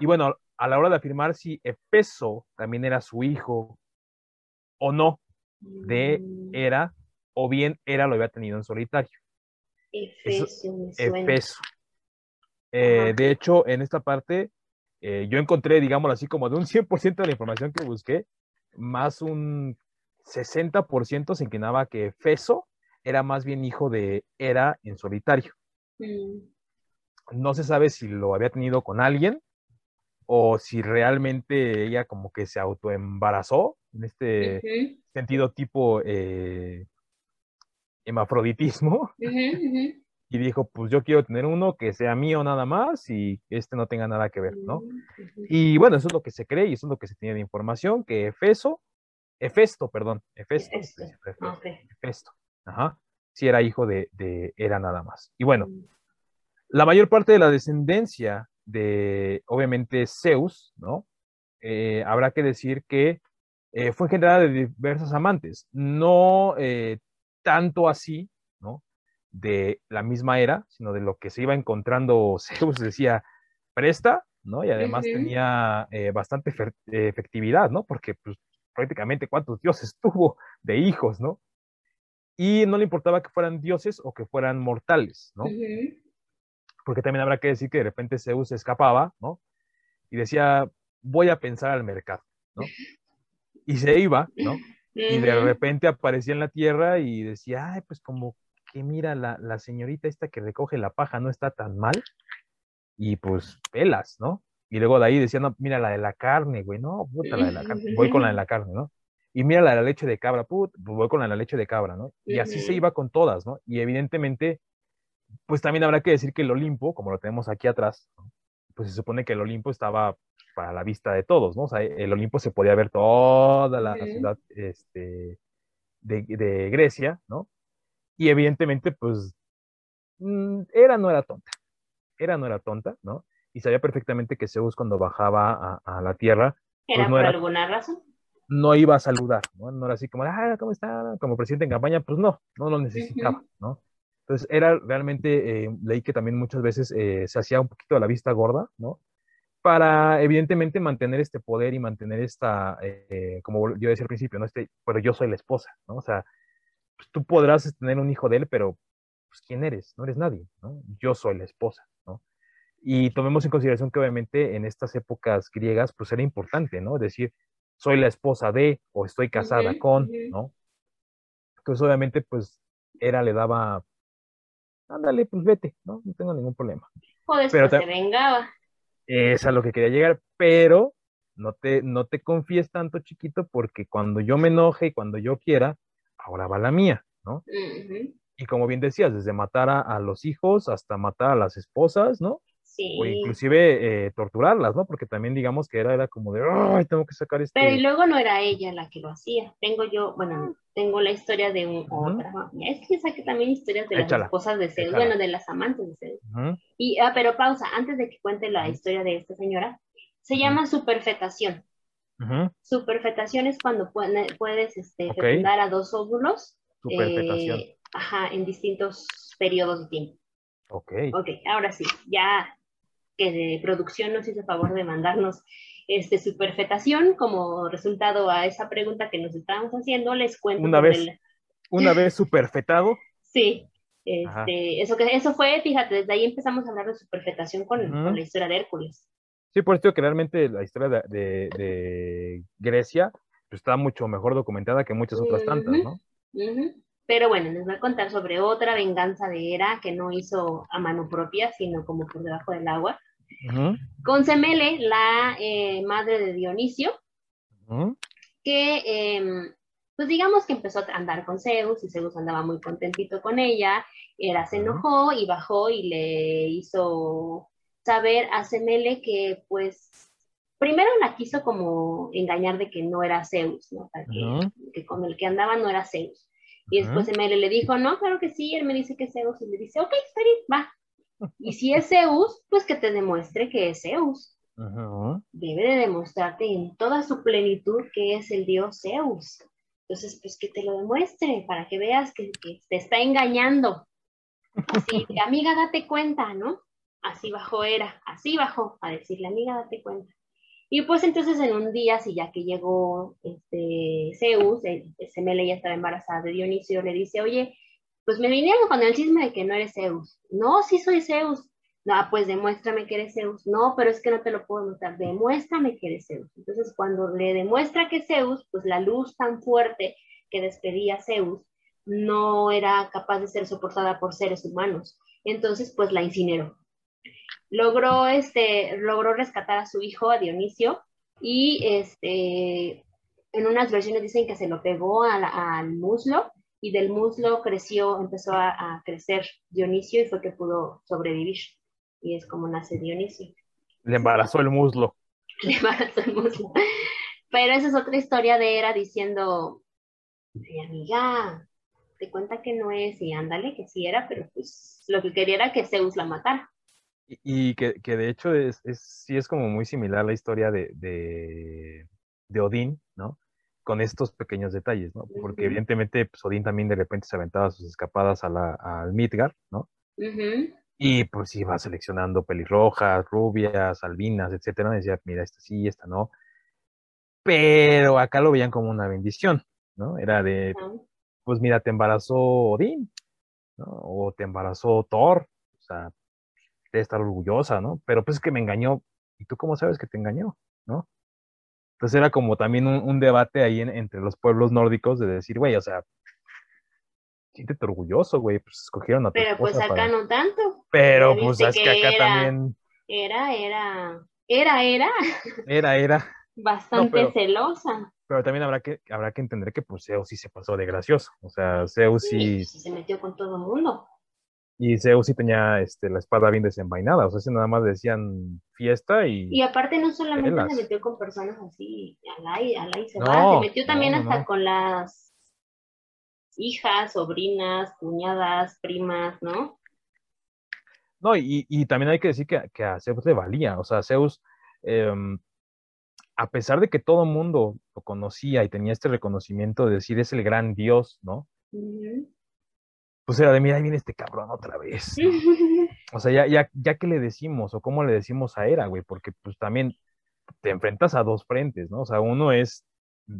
B: Y bueno, a la hora de afirmar si Efeso también era su hijo o no de mm. Era, o bien Era lo había tenido en solitario.
A: Efeso,
B: eh, de hecho, en esta parte, yo encontré, digámoslo así, como de un 100% de la información que busqué, más un 60% se inclinaba que Efeso era más bien hijo de Hera en solitario. No se sabe si lo había tenido con alguien o si realmente ella como que se autoembarazó en este sentido tipo eh, hemafroditismo. y dijo, pues yo quiero tener uno que sea mío nada más y este no tenga nada que ver, ¿no? Y bueno, eso es lo que se cree y eso es lo que se tiene de información, que Efeso, Efesto, perdón, Efesto, Efesto, Ajá. Si era hijo de, de Era nada más. Y bueno, mm. la mayor parte de la descendencia de, obviamente, Zeus, ¿no? Eh, habrá que decir que eh, fue generada de diversos amantes, no eh, tanto así, ¿no? De la misma era, sino de lo que se iba encontrando Zeus, decía, presta, ¿no? Y además tenía bastante efectividad, ¿no? Porque pues, prácticamente cuántos dioses tuvo de hijos, ¿no? Y no le importaba que fueran dioses o que fueran mortales, ¿no? Porque también habrá que decir que de repente Zeus se escapaba, ¿no? Y decía, voy a pensar al mercado, ¿no? Y se iba, ¿no? Y de repente aparecía en la tierra y decía, ay, pues como que mira, la, la señorita esta que recoge la paja no está tan mal. Y pues pelas, ¿no? Y luego de ahí decía, no, mira la de la carne, güey, no, puta, la de la carne, voy con la de la carne, ¿no? Y mira la, la leche de cabra, put, pues voy con la, leche de cabra, ¿no? Y así se iba con todas, ¿no? Y evidentemente, pues también habrá que decir que el Olimpo, como lo tenemos aquí atrás, pues pues se supone que el Olimpo estaba para la vista de todos, ¿no? O sea, el Olimpo se podía ver toda la ciudad este, de, Grecia, ¿no? Y evidentemente, pues, mm, era no era tonta, era no era tonta, ¿no? Y sabía perfectamente que Zeus cuando bajaba a, la tierra...
A: Pues, ¿Era por alguna razón?
B: No iba a saludar, ¿no? No era así como, ah, ¿cómo está? Como presidente en campaña, pues no, no lo necesitaba, ¿no? Entonces era realmente, eh, leí que también muchas veces eh, se hacía un poquito de la vista gorda, ¿no? Para evidentemente mantener este poder y mantener esta, eh, como yo decía al principio, ¿no? Este, pero yo soy la esposa, ¿no? O sea, pues, tú podrás tener un hijo de él, pero pues, ¿quién eres? No eres nadie, ¿no? Yo soy la esposa, ¿no? Y tomemos en consideración que obviamente en estas épocas griegas, pues era importante, ¿no? Decir, soy la esposa de o estoy casada con, ¿no? Entonces obviamente pues era, le daba ándale, pues vete, ¿no? No tengo ningún problema.
A: O después pero se vengaba.
B: Es a lo que quería llegar, pero no te, no te confíes tanto, chiquito, porque cuando yo me enoje y cuando yo quiera, ahora va la mía, ¿no? Y como bien decías, desde matar a, los hijos hasta matar a las esposas, ¿no? O inclusive eh, torturarlas, ¿no? Porque también digamos que era, era como de, ay, tengo que sacar esto.
A: Pero y luego no era ella la que lo hacía. Tengo yo, bueno, tengo la historia de un, otra. Es que saqué también historias de las esposas de Zeus, bueno, de las amantes de Zeus. Y, ah, pero pausa, antes de que cuente la historia de esta señora, se llama superfetación. Superfetación es cuando puedes este, fecundar a dos óvulos. Eh, ajá, en distintos periodos de tiempo.
B: Ok.
A: Ok, ahora sí, ya que de producción nos hizo favor de mandarnos este, superfetación como resultado a esa pregunta que nos estábamos haciendo, les cuento.
B: Una vez, una vez superfetado.
A: Sí, este, eso, que, eso fue, fíjate, desde ahí empezamos a hablar de superfetación con, la historia de Hércules.
B: Sí, por eso que realmente la historia de, de, Grecia pues, está mucho mejor documentada que muchas otras tantas, ¿no?
A: Pero bueno, les voy a contar sobre otra venganza de Hera que no hizo a mano propia, sino como por debajo del agua. Con Semele, la eh, madre de Dionisio, que em, pues digamos que empezó a andar con Zeus y Zeus andaba muy contentito con ella, Hera se enojó y bajó y le hizo saber a Semele que pues primero la quiso como engañar de que no era Zeus, ¿no? que, con el que andaba no era Zeus. Y después Semele le dijo, no, claro que sí, él me dice que es Zeus y le dice, ok, está bien, va, y si es Zeus, pues que te demuestre que es Zeus. Debe de demostrarte en toda su plenitud que es el dios Zeus. Entonces, pues que te lo demuestre para que veas que, te está engañando. Así, amiga, date cuenta, ¿no? Así bajó era, así bajó a decirle, amiga, date cuenta. Y pues entonces en un día, si ya que llegó este Zeus, Semele ya estaba embarazada de Dionisio, le dice, oye, pues me vinieron con el chisme de que no eres Zeus. No, sí soy Zeus. No, pues demuéstrame que eres Zeus. No, pero es que no te lo puedo mostrar. Demuéstrame que eres Zeus. Entonces, cuando le demuestra que Zeus, pues la luz tan fuerte que despedía Zeus no era capaz de ser soportada por seres humanos. Entonces, pues la incineró. Logró, este, logró rescatar a su hijo, a Dionisio, y este, en unas versiones dicen que se lo pegó al muslo y del muslo creció, empezó a, crecer Dionisio y fue que pudo sobrevivir. Y es como nace Dionisio.
B: Le embarazó el muslo.
A: Le embarazó el muslo. Pero esa es otra historia de Hera diciendo, mi amiga, te cuenta que no es, y ándale, que sí era, pero pues lo que quería era que Zeus la matara.
B: Y, que, de hecho es, sí es como muy similar la historia de, de, de Odín, ¿no? Con estos pequeños detalles, ¿no? Porque evidentemente pues, Odín también de repente se aventaba sus escapadas a la, al Midgard, ¿no? Y pues iba seleccionando pelirrojas, rubias, albinas, etcétera. decía, mira, esta sí, esta no. Pero acá lo veían como una bendición, ¿no? Era de, pues mira, te embarazó Odín, ¿no? O te embarazó Thor, o sea, debe estar orgullosa, ¿no? Pero pues es que me engañó. ¿Y tú cómo sabes que te engañó, no? Entonces era como también un, debate ahí entre los pueblos nórdicos de decir, güey, o sea, siéntete orgulloso, güey, pues escogieron a tu
A: Pero pues acá no tanto.
B: Pero pues es que, acá también.
A: Era, era, era, era.
B: Era, era.
A: Bastante celosa.
B: Pero también habrá que, habrá que entender que pues Zeus sí se pasó de gracioso. O sea, Zeus sí.
A: sí se metió con todo el mundo.
B: Y Zeus sí tenía este, la espada bien desenvainada, o sea, si nada más decían fiesta y...
A: Y aparte no solamente se metió con personas así, al y se va, se metió también hasta con las hijas, sobrinas, cuñadas, primas, ¿no?
B: No, y, y también hay que decir que, que, a Zeus le valía, o sea, Zeus, em, a pesar de que todo el mundo lo conocía y tenía este reconocimiento de decir es el gran dios, ¿no? Pues era de, mira, ahí viene este cabrón otra vez. o sea, ya, ya, ya que le decimos, o cómo le decimos a Era, güey, porque pues también te enfrentas a dos frentes, ¿no? O sea, uno es,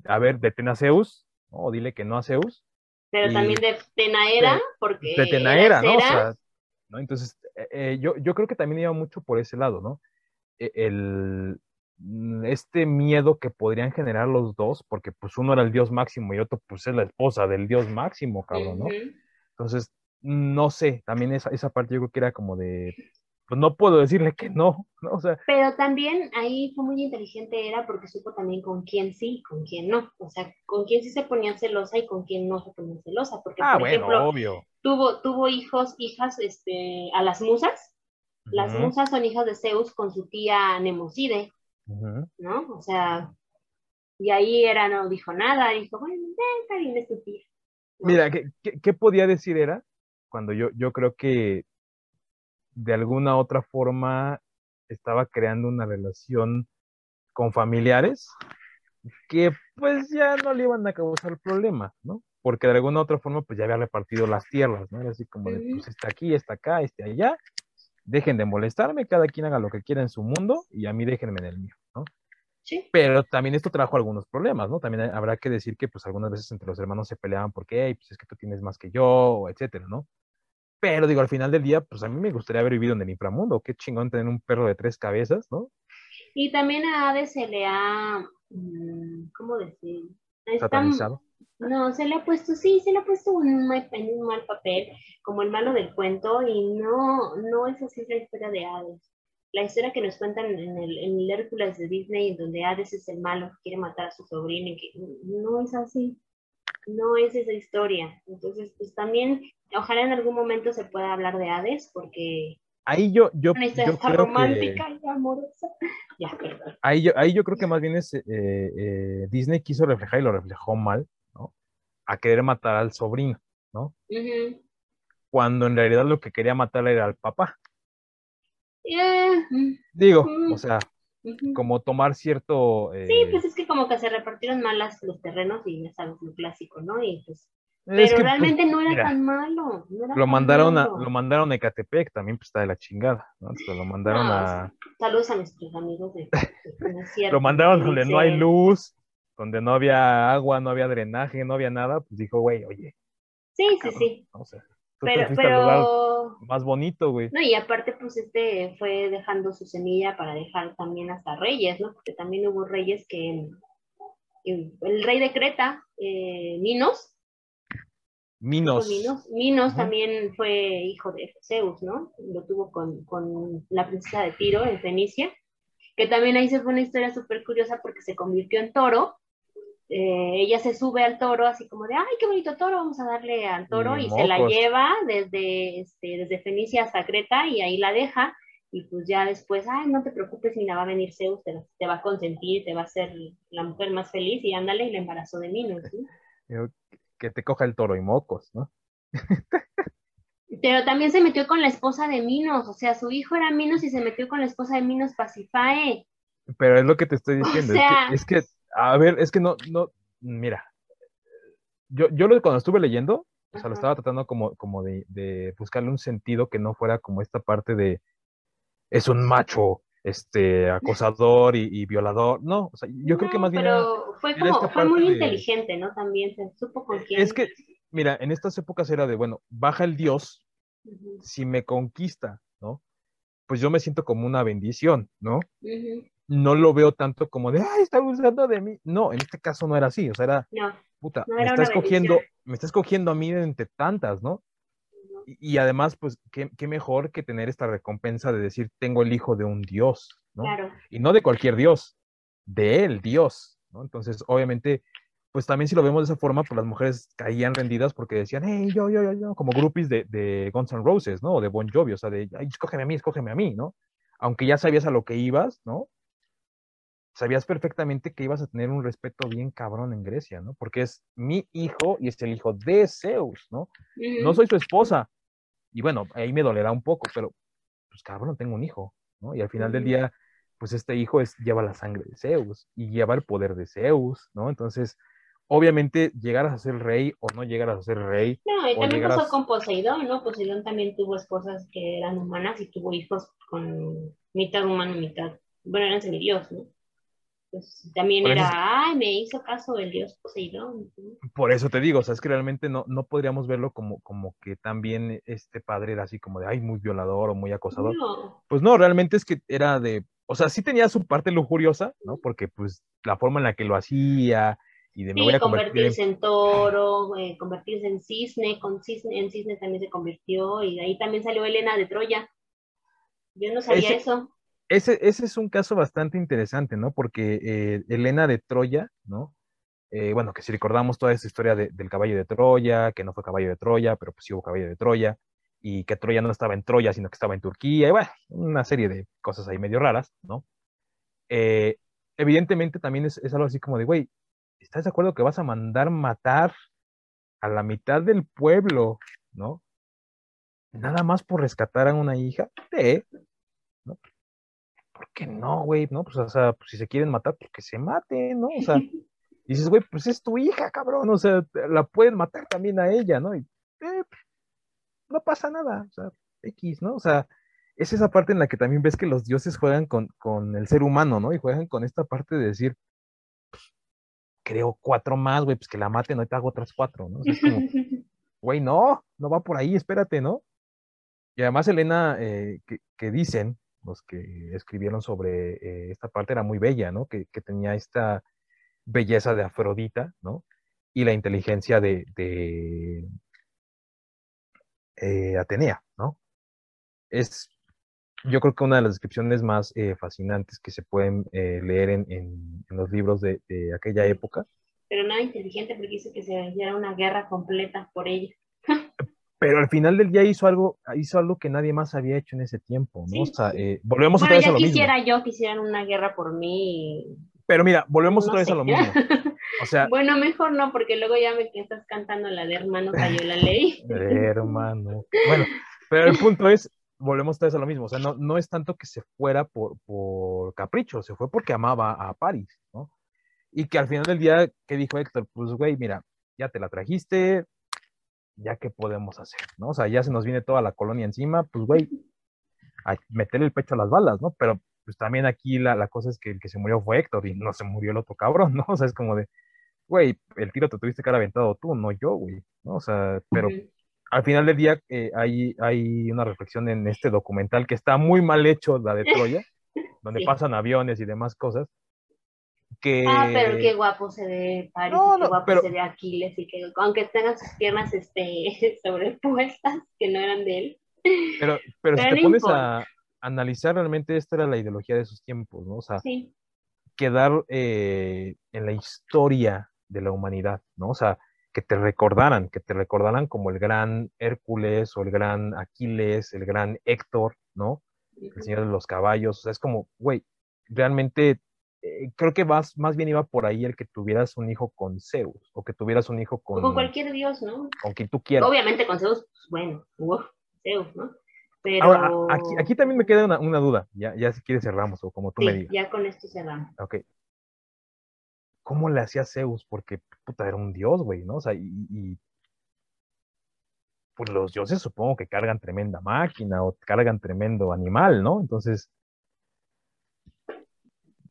B: a ver, detén a Zeus, ¿no? O dile que no a Zeus.
A: Pero también detén a Era, porque...
B: Detén a Era, ¿no? O sea, ¿no? Entonces, eh, eh, yo, yo creo que también iba mucho por ese lado, ¿no? E, el, mm, este miedo que podrían generar los dos, porque pues uno era el dios máximo y otro pues es la esposa del dios máximo, cabrón, ¿no? Entonces, no sé, también esa, esa parte yo creo que era como de, pues no puedo decirle que no, ¿no? O sea,
A: Pero también ahí fue muy inteligente era porque supo también con quién sí, con quién no. O sea, con quién sí se ponía celosa y con quién no se ponía celosa. Porque, ah, por ejemplo, obvio. Tuvo, tuvo hijos, hijas, este, a las musas. Las musas son hijas de Zeus con su tía Nemoside, ¿no? O sea, y ahí era, no dijo nada, dijo, bueno, está bien, es tu tía.
B: Mira, ¿qué, ¿qué, podía decir era? Cuando yo, yo creo que de alguna otra forma estaba creando una relación con familiares que pues ya no le iban a causar problemas, ¿no? Porque de alguna otra forma pues ya había repartido las tierras, ¿no? Era así como de, pues está aquí, está acá, está allá, dejen de molestarme, cada quien haga lo que quiera en su mundo y a mí déjenme en el mío, ¿no? Pero también esto trajo algunos problemas, ¿no? También habrá que decir que pues algunas veces entre los hermanos se peleaban porque, hey, pues es que tú tienes más que yo, etcétera, ¿no? Pero digo, al final del día, pues a mí me gustaría haber vivido en el inframundo. Qué chingón tener un perro de tres cabezas, ¿no?
A: Y también a Hades se le ha, mm, ¿cómo decir?
B: Satanizado.
A: No, se le ha puesto, sí, se le ha puesto un mal, en un mal papel, como el malo del cuento, y no, no es así la historia de Hades la historia que nos cuentan en el, en el Hércules de Disney, donde Hades es el malo que quiere matar a su sobrino, y que no es así, no es esa historia. Entonces, pues también, ojalá en algún momento se pueda hablar de Hades, porque
B: ahí yo, yo,
A: una historia romántica y amorosa. Ya,
B: perdón. Ahí yo, ahí yo creo que más bien es, eh, eh, Disney quiso reflejar y lo reflejó mal, ¿no? A querer matar al sobrino, ¿no? Cuando en realidad lo que quería matar era al papá. Digo, o sea, como tomar cierto...
A: Sí, eh, pues es que como que se repartieron malas los terrenos y ya sabes, lo clásico, ¿no? Y pues... Pero pues, realmente no era tan malo.
B: lo, mandaron A, lo mandaron a Ecatepec, también pues está de la chingada, ¿no? lo mandaron a...
A: Saludos a nuestros amigos de...
B: lo mandaron donde no hay luz, donde no había agua, no había drenaje, no había nada, pues dijo, güey, oye.
A: Sí, sí, sí.
B: O sea, pero, pero... más bonito, güey.
A: No, y aparte, pues este fue dejando su semilla para dejar también hasta reyes, ¿no? Porque también hubo reyes que. El rey de Creta, eh, Minos.
B: Minos.
A: Minos, también fue hijo de Zeus, ¿no? Lo tuvo con, con la princesa de Tiro en Fenicia. Que también ahí se fue una historia súper curiosa porque se convirtió en toro eh, ella se sube al toro así como de, ay, qué bonito toro, vamos a darle al toro y, se la lleva desde, este, desde Fenicia hasta Creta y ahí la deja y pues ya después, ay, no te preocupes, la va a venir Zeus, te, va a consentir, te va a hacer la mujer más feliz y ándale y la embarazó de Minos.
B: Que te coja el toro y mocos, ¿no?
A: Pero también se metió con la esposa de Minos, o sea, su hijo era Minos y se metió con la esposa de Minos Pasifae.
B: Pero es lo que te estoy diciendo, es que a ver, es que no, no, mira, yo, yo lo, cuando estuve leyendo, o sea, lo estaba tratando como, como de, de, buscarle un sentido que no fuera como esta parte de es un macho, este, acosador y, violador. No, o sea, yo creo que más bien.
A: Pero fue como, fue muy inteligente, ¿no? También se supo con quién.
B: Es que, mira, en estas épocas era de, bueno, baja el Dios, si me conquista, ¿no? Pues yo me siento como una bendición, ¿no? No lo veo tanto como de, ay, está abusando de mí. No, en este caso no era así, o sea, era, puta, me, está escogiendo, me está escogiendo a mí entre tantas, ¿no? Y, además, pues, ¿qué, ¿qué, mejor que tener esta recompensa de decir, tengo el hijo de un Dios, ¿no?
A: Claro.
B: Y no de cualquier Dios, de él, Dios, ¿no? Entonces, obviamente, pues también si lo vemos de esa forma, pues las mujeres caían rendidas porque decían, hey, yo, yo, yo, yo, como groupies de, de Guns N' Roses, ¿no? O de Bon Jovi, o sea, de, ay, escógeme a mí, escógeme a mí, ¿no? Aunque ya sabías a lo que ibas, ¿no? Sabías perfectamente que ibas a tener un respeto bien cabrón en Grecia, ¿no? Porque es mi hijo y es el hijo de Zeus, ¿no? No soy su esposa. Y bueno, ahí me dolerá un poco, pero, pues cabrón, tengo un hijo, ¿no? Y al final del día, pues este hijo es, lleva la sangre de Zeus y lleva el poder de Zeus, ¿no? Entonces, obviamente llegaras a ser rey o no llegaras a ser rey.
A: No, y también pasó con Poseidón, ¿no? Poseidón también tuvo esposas que eran humanas y tuvo hijos con mitad humano, mitad, bueno, eran semidios, ¿no? Pues también era, ay, me hizo caso el dios Poseidón.
B: Por eso te digo, o sea, es que realmente no, no podríamos verlo como, como que también este padre era así como de, ay, muy violador o muy acosador. Pues no, realmente es que era de, o sea, sí tenía su parte lujuriosa, ¿no? Porque pues la forma en la que lo hacía, y de
A: me voy a convertirse en, toro, eh, convertirse en cisne, con cisne, en cisne también se convirtió y de ahí también salió Elena de Troya. Yo no sabía eso.
B: Ese, ese es un caso bastante interesante, ¿no? Porque eh, Elena de Troya, ¿no? Eh, bueno, que si recordamos toda esa historia del caballo de Troya, que no fue caballo de Troya, pero pues sí hubo caballo de Troya, y que Troya no estaba en Troya, sino que estaba en Turquía, y bueno, una serie de cosas ahí medio raras, ¿no? evidentemente también es, es, algo así como de, güey, ¿estás de acuerdo que vas a mandar matar a la mitad del pueblo, ¿no? Nada más por rescatar a una hija. Sí, ¿no? ¿Por qué no, güey? ¿No? Pues, o sea, pues, si se quieren matar, pues que se maten, ¿no? O sea, dices, güey, pues es tu hija, cabrón, o sea, la pueden matar también a ella, ¿no? Y eh, no pasa nada, o sea, X, ¿no? O sea, es esa parte en la que también ves que los dioses juegan con, con el ser humano, ¿no? Y juegan con esta parte de decir, creo cuatro más, güey, pues que la maten, te hago otras cuatro, ¿no? es como, güey, no, no va por ahí, espérate, ¿no? Y además, Elena, eh, que, dicen, los que escribieron sobre eh, esta parte, era muy bella, ¿no? Que, tenía esta belleza de Afrodita, ¿no? Y la inteligencia de, de eh, Atenea, ¿no? Es yo creo que una de las descripciones más eh, fascinantes que se pueden leer en, en, los libros de, de, aquella época.
A: Pero nada inteligente porque dice que se hiciera una guerra completa por ella.
B: Pero al final del día hizo algo, hizo algo que nadie más había hecho en ese tiempo, ¿no? O sea, eh, volvemos
A: otra
B: vez a lo
A: quisiera
B: mismo.
A: yo que hicieran una guerra por mí.
B: Pero mira, volvemos otra vez a lo mismo. O sea,
A: bueno, mejor no, porque luego ya me estás cantando la de hermano cayó la ley.
B: hermano. Bueno, pero el punto es, volvemos a a lo mismo, o sea, no, no es tanto que se fuera por, por capricho, se fue porque amaba a París, ¿no? Y que al final del día, ¿qué dijo Héctor? Pues, güey, mira, ya te la trajiste, ya qué podemos hacer, ¿no? O sea, ya se nos viene toda la colonia encima, pues, güey, a meterle el pecho a las balas, ¿no? Pero, pues también aquí la, la cosa es que el que se murió fue Héctor y no se murió el otro cabrón, ¿no? O sea, es como de, güey, el tiro te tuviste que haber aventado tú, no yo, güey, ¿no? O sea, pero al final del día eh, hay, hay una reflexión en este documental que está muy mal hecho, la de Troya, donde pasan aviones y demás cosas. Que...
A: Ah, pero qué guapo se ve París, qué guapo se ve Aquiles, y que aunque tengan sus piernas este, sobrepuestas, que no eran de él.
B: Pero, pero, si te pones a analizar realmente, esta era la ideología de esos tiempos, ¿no? O sea, quedar eh, en la historia de la humanidad, ¿no? O sea, que te recordaran, que te recordaran como el gran Hércules o el gran Aquiles, el gran Héctor, ¿no? El Señor de los Caballos, o sea, es como, güey, realmente eh, creo que más, más bien iba por ahí el que tuvieras un hijo con Zeus, o que tuvieras un hijo con...
A: con cualquier dios, ¿no?
B: Con quien tú quieras.
A: Obviamente con Zeus, pues bueno, Zeus, ¿no? Pero...
B: Ahora, aquí, aquí también me queda una, una, duda, ya, ya si quieres cerramos, o como tú me digas.
A: ya con esto cerramos.
B: Ok, cómo le hacía Zeus, porque puta, era un dios, güey, ¿no? O sea, y, pues los dioses supongo que cargan tremenda máquina o cargan tremendo animal, ¿no? Entonces,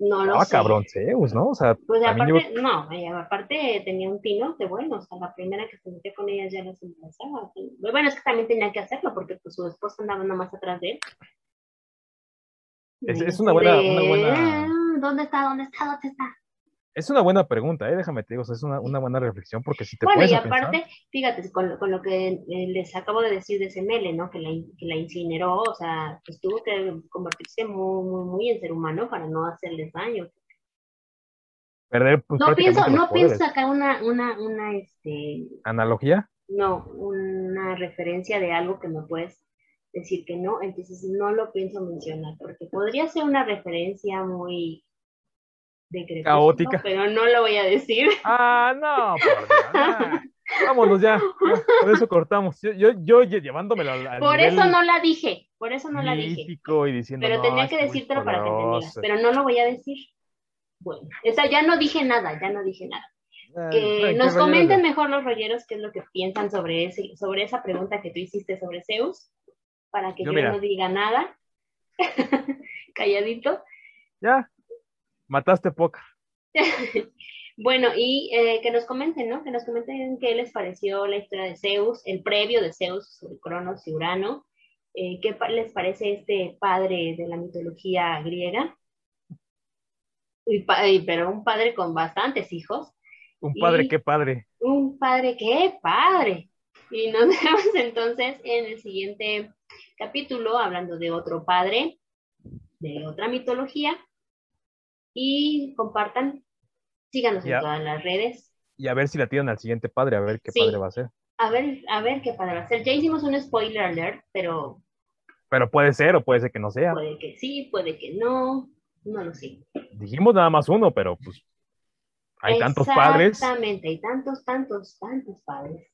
A: no lo sé.
B: cabrón Zeus, ¿no? O sea,
A: pues aparte, no, aparte tenía un tino de bueno, o sea, la primera que se metió con ella ya se embarazaba. Bueno, es que también tenía que hacerlo porque pues su esposa andaba nomás atrás de él.
B: Es, una buena, una buena.
A: ¿Dónde está? ¿Dónde está? ¿Dónde está?
B: Es una buena pregunta, ¿eh? déjame te digo, es una, una, buena reflexión porque si te
A: Bueno, y aparte, fíjate, con, con, lo que eh, les acabo de decir de Semele, ¿no? Que la, que la incineró, o sea, pues tuvo que convertirse muy, muy, muy en ser humano para no hacerles daño.
B: Perder, pues,
A: No pienso, no pienso sacar una, una, una, este,
B: ¿Analogía?
A: no, una referencia de algo que me puedes decir que no, entonces no lo pienso mencionar, porque podría ser una referencia muy de
B: Caótica.
A: pero no lo voy a decir.
B: Ah, no, por Dios. ah. Vámonos ya, Por eso cortamos. Yo, yo, yo lle- llevándomelo al,
A: Por
B: nivel
A: eso no la dije, por eso no la dije.
B: mítico y diciendo.
A: Pero
B: no,
A: tenía que decírtelo para que entendieras, pero no lo voy a decir. Bueno, esa ya no dije nada, ya no dije nada. Que nos comenten mejor los rolleros qué es lo que piensan sobre ese, sobre esa pregunta que tú hiciste sobre Zeus, para que
B: Yo,
A: no diga nada. Calladito.
B: Ya, mataste poca.
A: Bueno, y eh, que nos comenten, ¿no? Que nos comenten qué les pareció la historia de Zeus, el previo de Zeus sobre Cronos y Urano, eh, qué les parece este padre de la mitología griega. Y pero un padre con bastantes hijos.
B: Un padre,
A: Y-
B: qué padre.
A: Un padre, qué padre. Y nos vemos entonces en el siguiente capítulo hablando de otro padre, de otra mitología. Y compartan, síganos en todas las redes.
B: Y a ver si la tiran al siguiente padre, a ver qué
A: Sí.
B: padre va a ser.
A: A ver, a ver qué padre va a ser. Ya hicimos un spoiler alert, pero
B: Pero puede ser o puede ser que no sea.
A: puede que sí, puede que no, no lo sé.
B: Dijimos nada más uno, pero pues hay tantos padres.
A: Exactamente, hay tantos, tantos, tantos padres.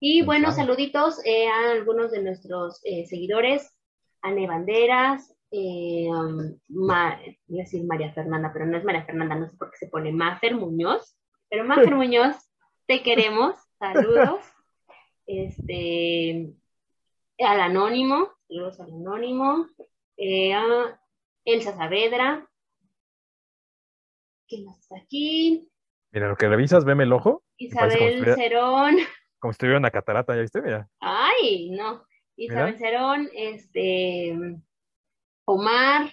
A: Y bueno, saluditos eh, a algunos de nuestros eh, seguidores, Ane Banderas, eh, um, Ma- iba a decir María Fernanda, pero no es María Fernanda, no sé por qué se pone Mafer Muñoz, pero Mafer Muñoz, te queremos, saludos. Este, al Anónimo, saludos al Anónimo, eh, a Elsa Saavedra, ¿quién más está aquí?
B: Mira, lo que revisas, veme el ojo, como
A: Isabel
B: si estuviera-
A: Cerón.
B: como si tuviera una catarata, ¿ya viste? Mira.
A: Ay, no. Isabel Cerón, este, Omar,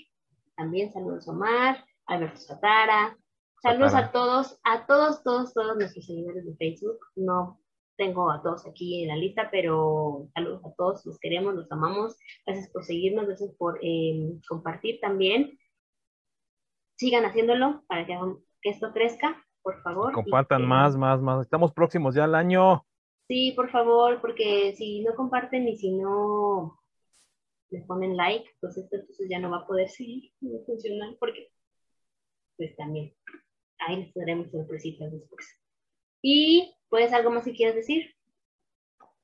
A: también saludos Omar, Alberto Satara. Saludos
B: Satara.
A: a todos, a todos, todos, todos nuestros seguidores de Facebook. No tengo a todos aquí en la lista, pero saludos a todos, los queremos, los amamos. Gracias por seguirnos, gracias por eh, compartir también. Sigan haciéndolo para que, esto crezca, por favor.
B: Compartan
A: que-
B: más, más, más. Estamos próximos ya al año.
A: Sí, por favor, porque si no comparten y si no les ponen like, pues esto entonces ya no va a poder seguir, no va a funcionar, porque pues también ahí les daremos sorpresitas después. Y pues algo más que quieras decir.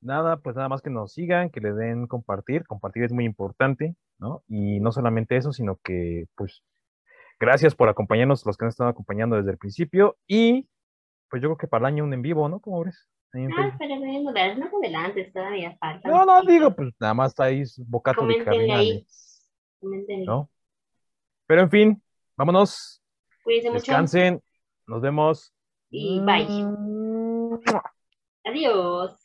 B: Nada, pues nada más que nos sigan, que le den compartir. Compartir es muy importante, ¿no? Y no solamente eso, sino que, pues, gracias por acompañarnos, los que nos están acompañando desde el principio. Y, pues yo creo que para el año un en vivo, ¿no? ¿Cómo ves? Ahí
A: Ah, pero bueno, veas, no te adelantes, todavía falta.
B: No, no, digo, pues nada más está ahí bocato de
A: Coméntenle ahí.
B: cardinales,
A: Coméntenle.
B: ¿no? Pero en fin, vámonos,
A: Cuídense mucho.
B: descansen, nos vemos.
A: Y bye.
B: Mm.
A: Adiós.